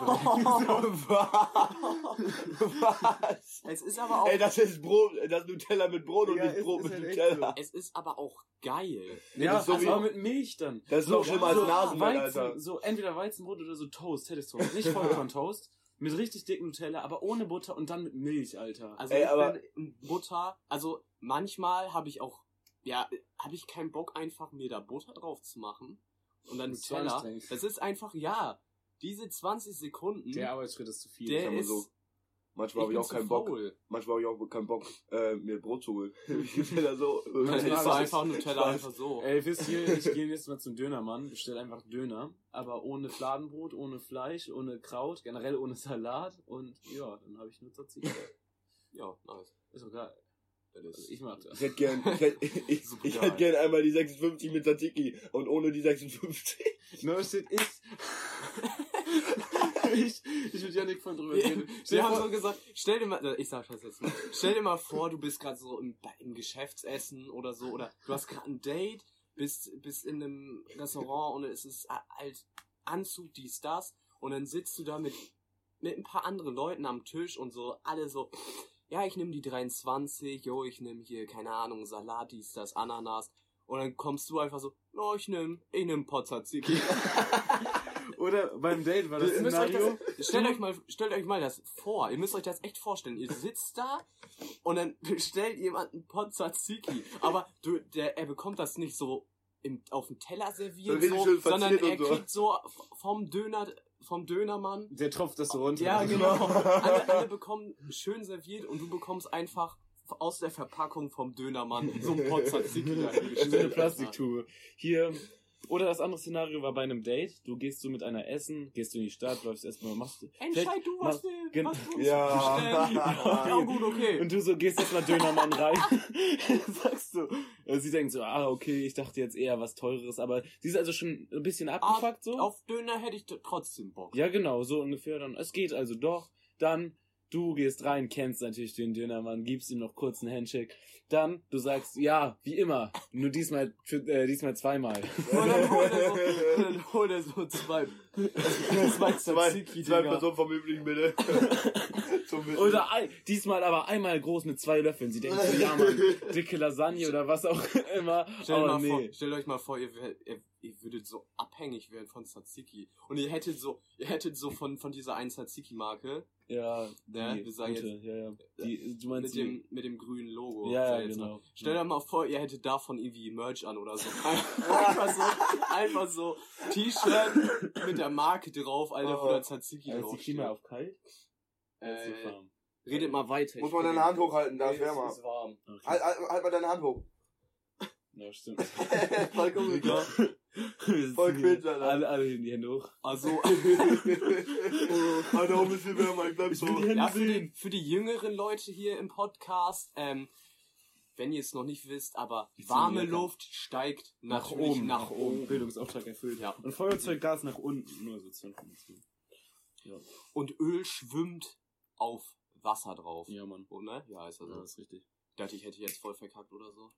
Was? (laughs) Es ist aber auch, Ey, das ist Brot, das ist Nutella mit Brot und Ja, nicht ist- Brot ist mit halt Nutella. es ist aber auch geil. ja, das ist so also mit Milch dann. Das ist noch schlimmer als Nasenmehl, Weizen, Alter. So entweder Weizenbrot oder so Toast, Toast. Nicht Vollkorn-Toast. Mit richtig dicken Nutella, aber ohne Butter und dann mit Milch, Alter. Also Ey, ich aber- bin Butter, also manchmal habe ich auch, ja, habe ich keinen Bock einfach mir da Butter drauf zu machen und dann Nutella. Das ist einfach, ja, diese 20 Sekunden, der Arbeitsschritt ist zu viel. der ist, so. Manchmal habe ich auch keinen Bock. Manchmal habe ich auch keinen Bock, äh, mir Brot zu holen. (laughs) ich da so. Dann Manchmal isst du einfach Nutella einfach so. Ey, wisst ihr, ich gehe jetzt mal zum Dönermann, bestell einfach Döner, aber ohne Fladenbrot, ohne Fleisch, ohne Kraut, generell ohne Salat und ja, dann habe ich nur Tzatziki. Ja, nice. Ist doch geil. Also ich mag das. Ich hätte gern, ich hätte, (laughs) ich, ich hätte gern einmal die 56 mit Tzatziki und ohne die 56. No shit ist. (laughs) ich, ich mit Janik von drüber reden. Wir haben so gesagt, stell dir mal, äh, ich sag das jetzt mal, stell dir mal vor, du bist gerade so im, im Geschäftsessen oder so, oder du hast gerade ein Date, bist, bist in einem Restaurant und es ist a- halt Anzug, dies, das, und dann sitzt du da mit, mit ein paar anderen Leuten am Tisch und so, alle so, ja, ich nehme die 23, jo, ich nehme hier, keine Ahnung, Salat, dies, das, Ananas, und dann kommst du einfach so, no, ich nehm, ich nehm Pozzaziki. (laughs) Oder beim Date war das Ihr müsst euch Szenario. das, stellt euch mal, stellt euch mal das vor. Ihr müsst euch das echt vorstellen. Ihr sitzt da und dann (laughs) bestellt jemand einen Pozzaziki. Aber du, der, er bekommt das nicht so im, auf dem Teller serviert, So so, sondern er kriegt so vom Döner, vom Dönermann. Der tropft das so runter. Ja, genau. (laughs) alle, alle bekommen schön serviert und du bekommst einfach aus der Verpackung vom Dönermann so ein Pozzaziki So (laughs) eine. Plastiktube. Hier. Oder das andere Szenario war bei einem Date. Du gehst so mit einer essen, gehst du in die Stadt, läufst erstmal, machst du. Entscheid du, was du, gen- was du uns Ja. (laughs) Ja, gut, okay. Und du so gehst erstmal Dönermann rein. (laughs) Sagst du. Also sie denkt so, ah, okay, ich dachte jetzt eher was teureres, aber sie ist also schon ein bisschen abgefuckt so. Auf Döner hätte ich trotzdem Bock. Ja, genau, so ungefähr dann. Es geht also doch. Dann, du gehst rein, kennst natürlich den Dönermann, gibst ihm noch kurz einen Handshake. Dann, du sagst, ja, wie immer, nur diesmal, für, äh, diesmal zweimal. Und dann holt er so, dann holt er so zwei, zwei (laughs) zwei, zwei. Personen vom Üblichen, bitte. (laughs) Oder ein, diesmal aber einmal groß mit zwei Löffeln. Sie denkt so, ja, Mann, (laughs) dicke Lasagne oder was auch immer. Stellt, aber mal vor, nee. stellt euch mal vor, ihr, ihr, ihr würdet so abhängig werden von Tzatziki. Und ihr hättet so, ihr hättet so von, von dieser einen Tzatziki-Marke, Ja, Ja, die wir sagen gute, ja, ja. Die, du meinst mit dem, mit dem grünen Logo. ja, ja, jetzt genau. mal. Stellt euch mal vor, ihr hättet davon irgendwie Merch an oder so. (laughs) Einfach so, einfach so T-Shirt mit der Marke drauf, Alter, wo Oh. der Tzatziki Ja, ist die. Klima auf kalt? Äh, redet mal weiter. Muss ich man deine Hand hochhalten, da ist wärmer. ist warm. Okay. Halt, halt, halt mal deine Hand hoch. Ja, stimmt. Voll cool, Ja. (laughs) Voll cringe, Alter. Alle, alle heben die Hände hoch. Also, (laughs) (laughs) Alter, auch ein bisschen wärmer, ich bleib so. will die Hände ja, für die, für die jüngeren Leute hier im Podcast, ähm, wenn ihr es noch nicht wisst, aber Die warme. Luft steigt Nach oben, nach oben. Bildungsauftrag erfüllt. Ja. Und Feuerzeuggas nach unten, nur so Information. Ja, Und Öl schwimmt auf Wasser drauf. ja Mann. Oh, ne? Ja, ist also. Ja, ist richtig. Ich dachte, ich hätte jetzt voll verkackt oder so.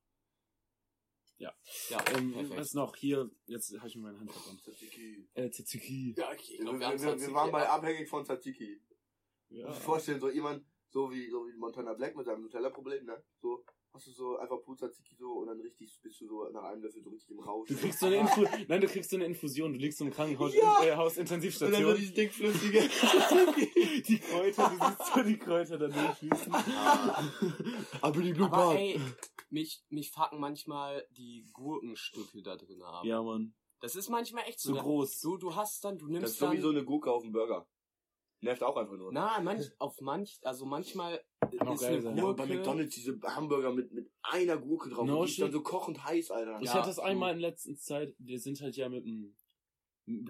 Ja. Ja, Ähm, perfekt. was noch? Hier, jetzt habe ich mir meine Hand verbrannt. Tzatziki. Äh, Tzatziki. Ja, ich Wir, glaub, wir, haben wir, wir Tzatziki waren bei ab- abhängig von Tzatziki. Ja. Muss ich vorstellen, so jemand, so wie, so wie Montana Black mit seinem Nutella-Problem, ne? So, hast du so einfach pur Tzatziki so und dann richtig, bist du so nach einem Löffel so richtig im Rausch. Du kriegst so eine Info Nein, du kriegst so eine Infusion. Du liegst so im Krankenhaus, Ja. äh, und dann so dieses dickflüssige (laughs) die Kräuter, du siehst so die Kräuter da durchfließen. Aber die Blue Aber ey, mich, mich fucken manchmal die Gurkenstücke da drin ab. Ja, Mann. Das ist manchmal echt so. So groß. Du, du hast dann, du nimmst Das ist so dann. wie so eine Gurke auf dem Burger. Nervt auch einfach nur. Na, manch, auf manch, also manchmal auch ist geil eine sein. Ja, Gurke. bei McDonalds diese Hamburger mit, mit einer Gurke drauf. No und die ist dann so kochend heiß, Alter. Ich Ja, hatte das einmal in letzter Zeit, wir sind halt ja mit einem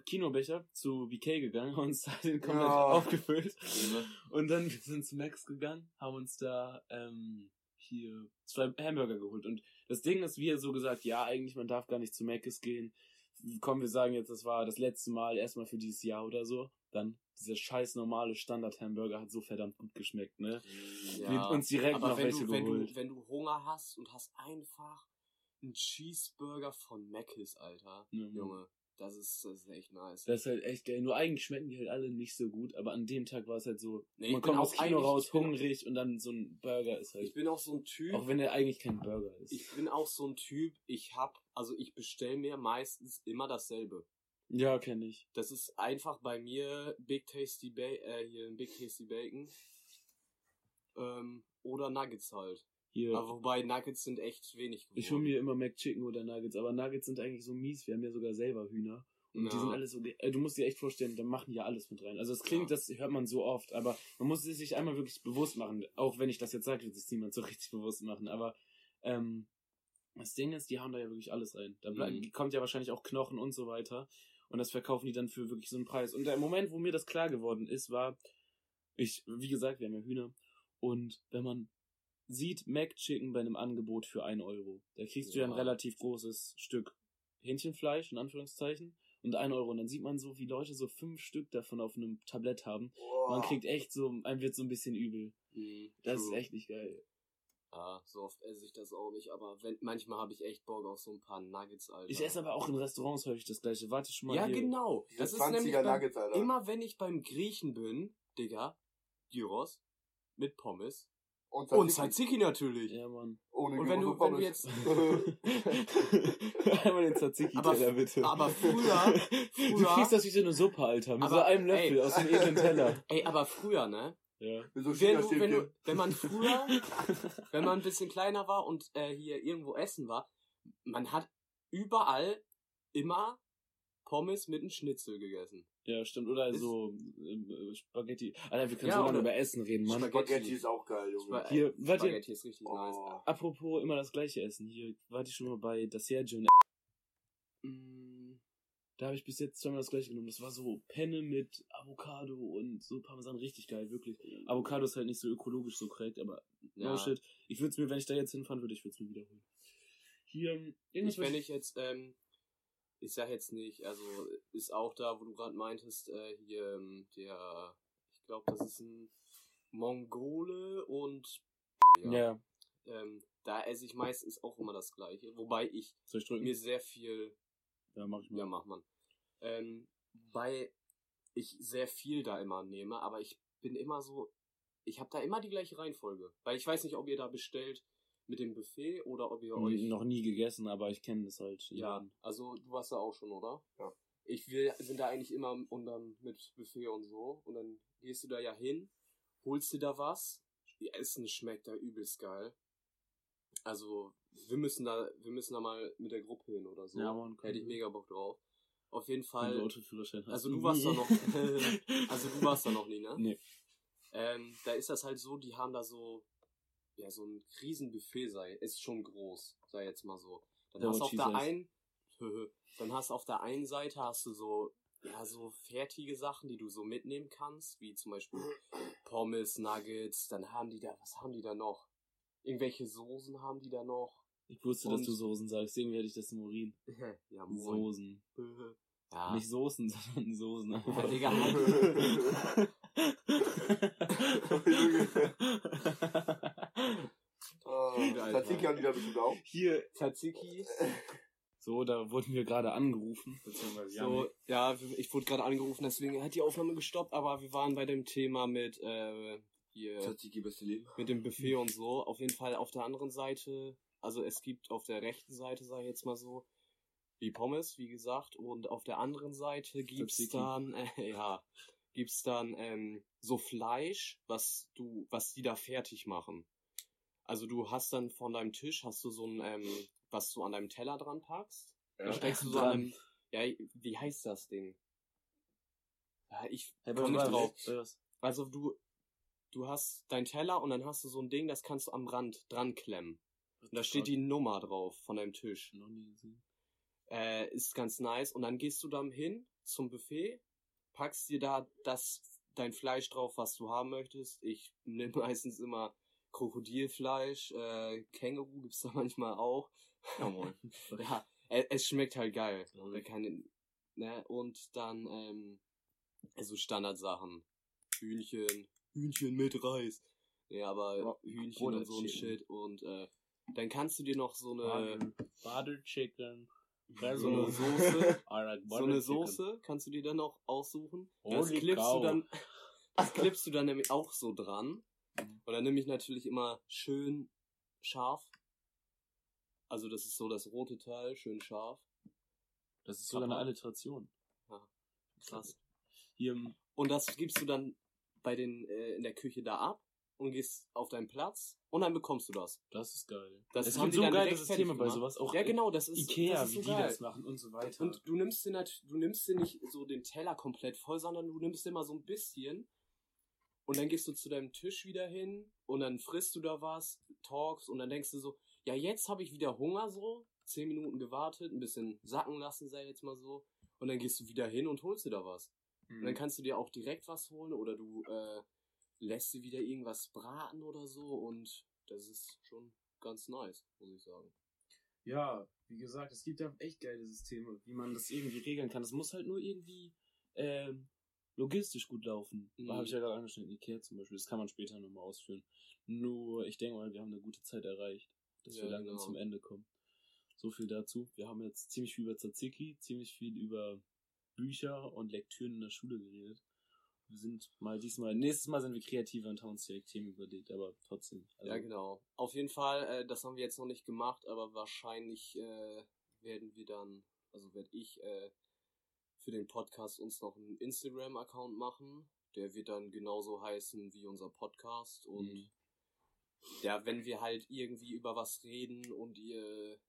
Kinobecher zu BK gegangen, (laughs) haben uns da den komplett Ja. aufgefüllt. Und dann (laughs) wir sind zu Max gegangen, haben uns da ähm, hier zwei Hamburger geholt. Und das Ding ist, wir so gesagt, ja, eigentlich, man darf gar nicht zu Macis gehen. Komm, wir sagen jetzt, das war das letzte Mal erstmal für dieses Jahr oder so. Dann dieser scheiß normale Standard-Hamburger hat so verdammt gut geschmeckt, ne? Ja, Wir uns direkt aber noch wenn welche du, wenn geholt. du, wenn du Hunger hast und hast einfach einen Cheeseburger von Mc's, Alter. Mhm. Junge, das ist, das ist echt nice. Das ist halt echt geil. Nur eigentlich schmecken die halt alle nicht so gut, aber an dem Tag war es halt so, Nee, man kommt aus Kino raus, hungrig und dann so ein Burger ist halt. Ich bin auch so ein Typ. Auch wenn der eigentlich kein Burger ist. Ich bin auch so ein Typ, ich hab, also ich bestell mir meistens immer dasselbe. Ja, kenne ich. Das ist einfach bei mir Big Tasty ba äh, hier ein Big Tasty Bacon. Ähm, oder Nuggets halt. Hier. Aber wobei Nuggets sind echt wenig geworden. ich hole mir immer McChicken oder Nuggets, aber Nuggets sind eigentlich so mies. Wir haben ja sogar selber Hühner. Und die Ja. sind alle so, äh, du musst dir echt vorstellen, da machen die ja alles mit rein. Also es klingt, Ja. das hört man so oft, aber man muss es sich einmal wirklich bewusst machen. Auch wenn ich das jetzt sage, wird sich niemand so (laughs) richtig bewusst machen. Aber ähm, das Ding ist, die hauen da ja wirklich alles rein. Da bleib, Mhm. kommt ja wahrscheinlich auch Knochen und so weiter. Und das verkaufen die dann für wirklich so einen Preis. Und der Moment, wo mir das klar geworden ist, war, ich, wie gesagt, wir haben ja Hühner. Und wenn man sieht Mac Chicken bei einem Angebot für 1 Euro, da kriegst du ja ein Ja. relativ großes Stück Hähnchenfleisch, in Anführungszeichen, und 1 Euro. Und dann sieht man so, wie Leute so fünf Stück davon auf einem Tablett haben. Boah. Man kriegt echt so, einem wird so ein bisschen übel. Mhm, Das ist true. echt nicht geil. Ja, so oft esse ich das auch nicht, aber wenn, manchmal habe ich echt Bock auf so ein paar Nuggets, Alter. Ich esse aber auch in Restaurants häufig das gleiche. Warte schon mal Ja, hier. genau. Diese Das ist 20er nämlich beim, Nuggets, Alter. immer wenn ich beim Griechen bin, Digga, Gyros mit Pommes Und und Tzatziki. Tzatziki natürlich. Ja, Mann. Ohne Und wenn Gyros du, wenn du jetzt, (laughs) Einmal den Tzatziki Aber- Teller bitte. aber (laughs) früher, Du früher, kriegst das wie so eine Suppe, Alter. Mit Aber, so einem Löffel ey. aus dem edlen Teller. ey, aber früher, ne? Ja. Mit so Wenn, du, wenn, du, wenn man früher, (laughs) wenn man ein bisschen kleiner war und äh, hier irgendwo essen war, man hat überall immer Pommes mit einem Schnitzel gegessen. Ja, stimmt. Oder Ist- so äh, Spaghetti. Alter, wir können Ja, so lange über Essen reden, Mann. Spaghetti. Spaghetti ist auch geil, Junge. Spa- Hier, warte. Spaghetti ist richtig nice. Oh. Apropos immer das gleiche Essen. Hier, warte ich schon mal bei das Sergio. Mm, Da habe ich bis jetzt zweimal das gleiche genommen. Das war so Penne mit Avocado und so Parmesan. Richtig geil, wirklich. Avocado ist halt nicht so ökologisch so korrekt, aber ja. no shit. Ich würde es mir, wenn ich da jetzt hinfahren würde, ich würde es mir wiederholen. Hier, irgendwas, Ich, wenn ich jetzt, ähm, ich sag jetzt nicht, also ist auch da, wo du gerade meintest, äh, hier ähm, der, ich glaube, das ist ein Mongole und ja. ja, ähm, da esse ich meistens auch immer das gleiche, wobei ich ich mir sehr viel, ja, mach ich mal. ja mach man, ähm, weil ich sehr viel da immer nehme, aber ich bin immer so, ich habe da immer die gleiche Reihenfolge, weil ich weiß nicht, ob ihr da bestellt mit dem Buffet oder ob ihr euch Noch nie gegessen, aber ich kenne das halt. ja, also du warst da auch schon, oder? Ja. Ich will, sind da eigentlich immer und dann mit Buffet und so. Und dann gehst du da ja hin, holst dir da was. Die Essen schmeckt da übelst geil. Also, wir müssen da, wir müssen da mal mit der Gruppe hin oder so. Ja, Mann, Hätte ich mega Bock drauf. Auf jeden Fall. Also du warst da noch, (laughs) also du warst da noch nie, ne? Nee. Ähm, da ist das halt so, die haben da so, ja, so ein Riesenbuffet sei, ist schon groß, sei jetzt mal so. Dann Ja, hast auf der einen, (laughs) dann hast auf der einen Seite hast du so, ja, so fertige Sachen, die du so mitnehmen kannst, wie zum Beispiel Pommes, Nuggets, dann haben die da, was haben die da noch? Irgendwelche Soßen haben die da noch? Ich wusste, dass Und- du Soßen sagst, deswegen werde ich das im Urin. (laughs) ja, moin. Soßen. (laughs) Ja. Nicht Soßen, (laughs) sondern Soßen. Ja, Digga, Oh, Alter. Tzatziki haben die da bestimmt auch. Hier. Tzatziki. So, da wurden wir gerade angerufen. Beziehungsweise So, ja, ich wurde gerade angerufen, deswegen hat die Aufnahme gestoppt, aber wir waren bei dem Thema mit, äh, hier, Tzatziki, beste Leben. mit dem Buffet und so. Auf jeden Fall auf der anderen Seite, also es gibt auf der rechten Seite, sag ich jetzt mal so, die Pommes, wie gesagt, und auf der anderen Seite gibt's Tzatziki. dann, äh, (laughs) ja, gibt's dann, ähm, so Fleisch, was du, was die da fertig machen. Also du hast dann von deinem Tisch, hast du so ein, ähm, was du an deinem Teller dran packst. Da steckst du so an einem, ja, wie heißt das Ding? Ja, ich Hey, komm nicht drauf. Also du, du hast deinen Teller und dann hast du so ein Ding, das kannst du am Rand dran klemmen. Und da steht die Nummer drauf von deinem Tisch. Noch nie gesehen. Äh, ist ganz nice. Und dann gehst du dann hin zum Buffet, packst dir da das, dein Fleisch drauf, was du haben möchtest. Ich nehme (laughs) meistens immer Krokodilfleisch, äh, Känguru gibt's da (laughs) manchmal auch. Ja, moin. (laughs) Ja, es schmeckt halt geil. Keine, ne? Und dann, ähm, also Standardsachen. Hühnchen, Hühnchen mit Reis. Ja, aber Hühnchen und so ein. Shit. Und äh, dann kannst du dir noch so eine, Butter Chicken. so eine Soße, (laughs) I like so eine. Soße kannst du dir dann noch aussuchen. Das Holy klippst cow. du dann, (laughs) das klippst du dann nämlich auch so dran. Mhm. Und dann nehme ich natürlich immer schön scharf. Also das ist so das rote Teil, schön scharf. Das ist sogar eine. Alliteration. Krass. Hier, Und das gibst du dann bei den äh, in der Küche da ab und gehst auf deinen Platz und dann bekommst du das. Das ist geil. Das es haben die so geile Systeme bei sowas. Auch Ja, genau, das ist Ikea, das ist wie so die geil. das machen und so weiter. Und du nimmst dir nat du nimmst dir nicht so den Teller komplett voll, sondern du nimmst dir mal so ein bisschen und dann gehst du zu deinem Tisch wieder hin und dann frisst du da was, talkst und dann denkst du so, ja, jetzt habe ich wieder Hunger so, zehn Minuten gewartet, ein bisschen sacken lassen, sei jetzt mal so, und dann gehst du wieder hin und holst dir da was. Und Mhm. dann kannst du dir auch direkt was holen oder du äh, lässt dir wieder irgendwas braten oder so und das ist schon ganz nice, muss ich sagen. Ja, wie gesagt, es gibt ja echt geile Systeme, wie man das irgendwie regeln kann. Es muss halt nur irgendwie ähm, logistisch gut laufen. Mhm. Da habe ich ja gerade angeschnitten, Ikea zum Beispiel. Das kann man später nochmal ausführen. Nur, ich denke mal, wir haben eine gute Zeit erreicht, dass Ja, wir langsam genau. zum Ende kommen. So viel dazu. Wir haben jetzt ziemlich viel über Tzatziki, ziemlich viel über Bücher und Lektüren in der Schule geredet. Wir sind mal diesmal, nächstes Mal sind wir kreativer und haben uns direkt Themen überlegt, aber trotzdem. Also, Ja, genau. Auf jeden Fall, äh, das haben wir jetzt noch nicht gemacht, aber wahrscheinlich äh, werden wir dann, also werde ich äh, für den Podcast uns noch einen Instagram-Account machen. Der wird dann genauso heißen wie unser Podcast. Und Mhm. ja, wenn wir halt irgendwie über was reden und ihr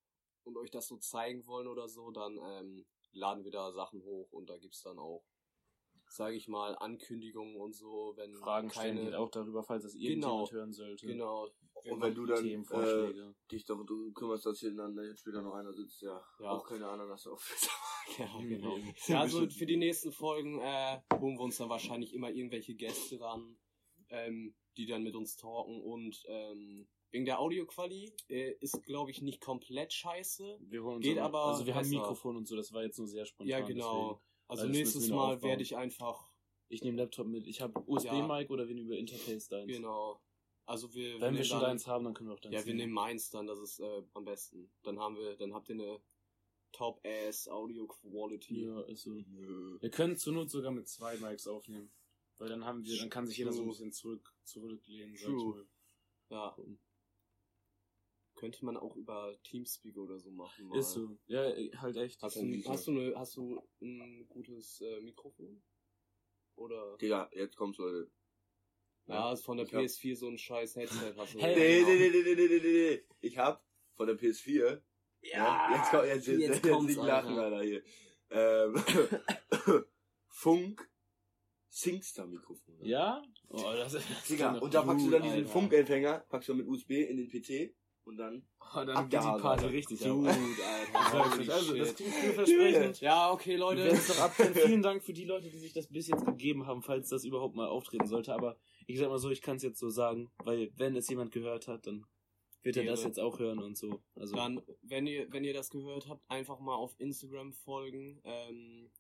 und euch das so zeigen wollen oder so, dann ähm, laden wir da Sachen hoch und da gibt's dann auch, sage ich mal, Ankündigungen und so, wenn Fragen stellen keine geht auch darüber, falls das irgendjemand Genau. hören sollte. Genau. Und wenn du dann äh, dich du kümmerst, dass hier dann jetzt später noch einer sitzt, ja, Ja. auch keine Ananas auf. (laughs) Ja, Mhm. genau. Mhm. Ja, also für die nächsten Folgen äh, holen wir uns dann wahrscheinlich immer irgendwelche Gäste ran, ähm, die dann mit uns talken und ähm, wegen der Audioquali äh, ist, glaube ich, nicht komplett scheiße. Wir holen uns Geht aber Also wir haben besser. Mikrofon und so, das war jetzt nur sehr spontan. ja, genau. Deswegen. Also das nächstes wir Mal werde ich einfach, Ich nehme Laptop mit. Ich habe USB-Mic oder wir nehmen über Interface deins. genau. Also wir, Wenn wir nehmen schon dann, deins haben, dann können wir auch deins Ja, wir nehmen meins dann, das ist äh, am besten. Dann haben wir, dann habt ihr eine Top-Ass Audio Quality. Ja, ist so. Wir können zur Not sogar mit zwei Mics aufnehmen. Weil dann haben wir, dann kann sich jeder so ein bisschen zurück, zurücklehnen, True. Ja. Gucken. Könnte man auch über Teamspeak oder so machen. Mal. Ist so. Ja, halt echt. Hast Das du, ist hast du, eine, hast du ein gutes äh, Mikrofon? Oder? Digga, jetzt kommt's, Leute. Ja, ist von der Ich hab- PS4 so ein scheiß Headset. Hast du Hey, Nee, nee, nee, nee, nee, nee, nee, nee. Ich hab von der PS4. Ja, jetzt kommt, jetzt, jetzt, jetzt jetzt, nicht lachen, Alter. Alter, hier. Ähm, (laughs) Funk Singstar Mikrofon. Ja? Oh, das ist. Digga, das (laughs) und da packst du dann diesen. Funkempfänger, packst du mit USB in den PC und dann. Oh, dann geht die Party richtig Gut. Alter. (laughs) Also, das klingt vielversprechend. Ja, okay, Leute. doch. (laughs) Vielen Dank für die Leute, die sich das bis jetzt gegeben haben, falls das überhaupt mal auftreten sollte. Aber ich sag mal so, ich kann es jetzt so sagen, weil wenn es jemand gehört hat, dann wird er das jetzt auch hören und so. Also Dann, wenn ihr, wenn ihr das gehört habt, einfach mal auf Instagram folgen. Ähm,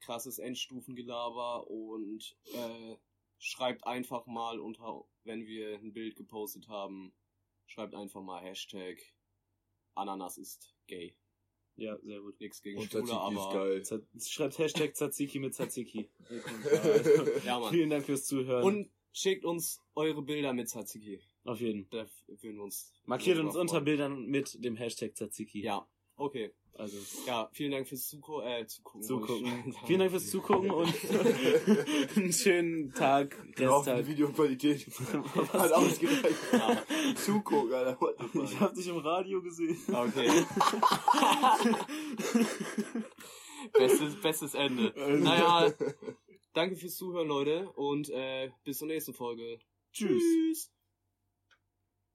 krasses Endstufengelaber und äh, schreibt einfach mal unter, wenn wir ein Bild gepostet haben, schreibt einfach mal Hashtag Ananas ist gay. ja, sehr gut. Nix gegen Und Schwule, aber schreibt Hashtag Tzatziki mit Tzatziki. (laughs) ja, Mann. Vielen Dank fürs Zuhören. Und schickt uns eure Bilder mit Tzatziki. auf jeden. Da würden wir uns Markiert uns unter. Bildern mit dem Hashtag Tzatziki. Ja, okay. Also Ja, vielen Dank fürs Zuko äh, zugucken. zugucken. Vielen Dank fürs Zugucken und (laughs) einen schönen Tag, Genau, die Resttag. Videoqualität. (laughs) Hat ausgereicht. Ja. Zugucken, Alter. What the fuck? Ich hab dich im Radio gesehen. Okay. (laughs) bestes, bestes Ende. Naja, danke fürs Zuhören, Leute. Und äh, bis zur nächsten Folge. Tschüss. Tschüss.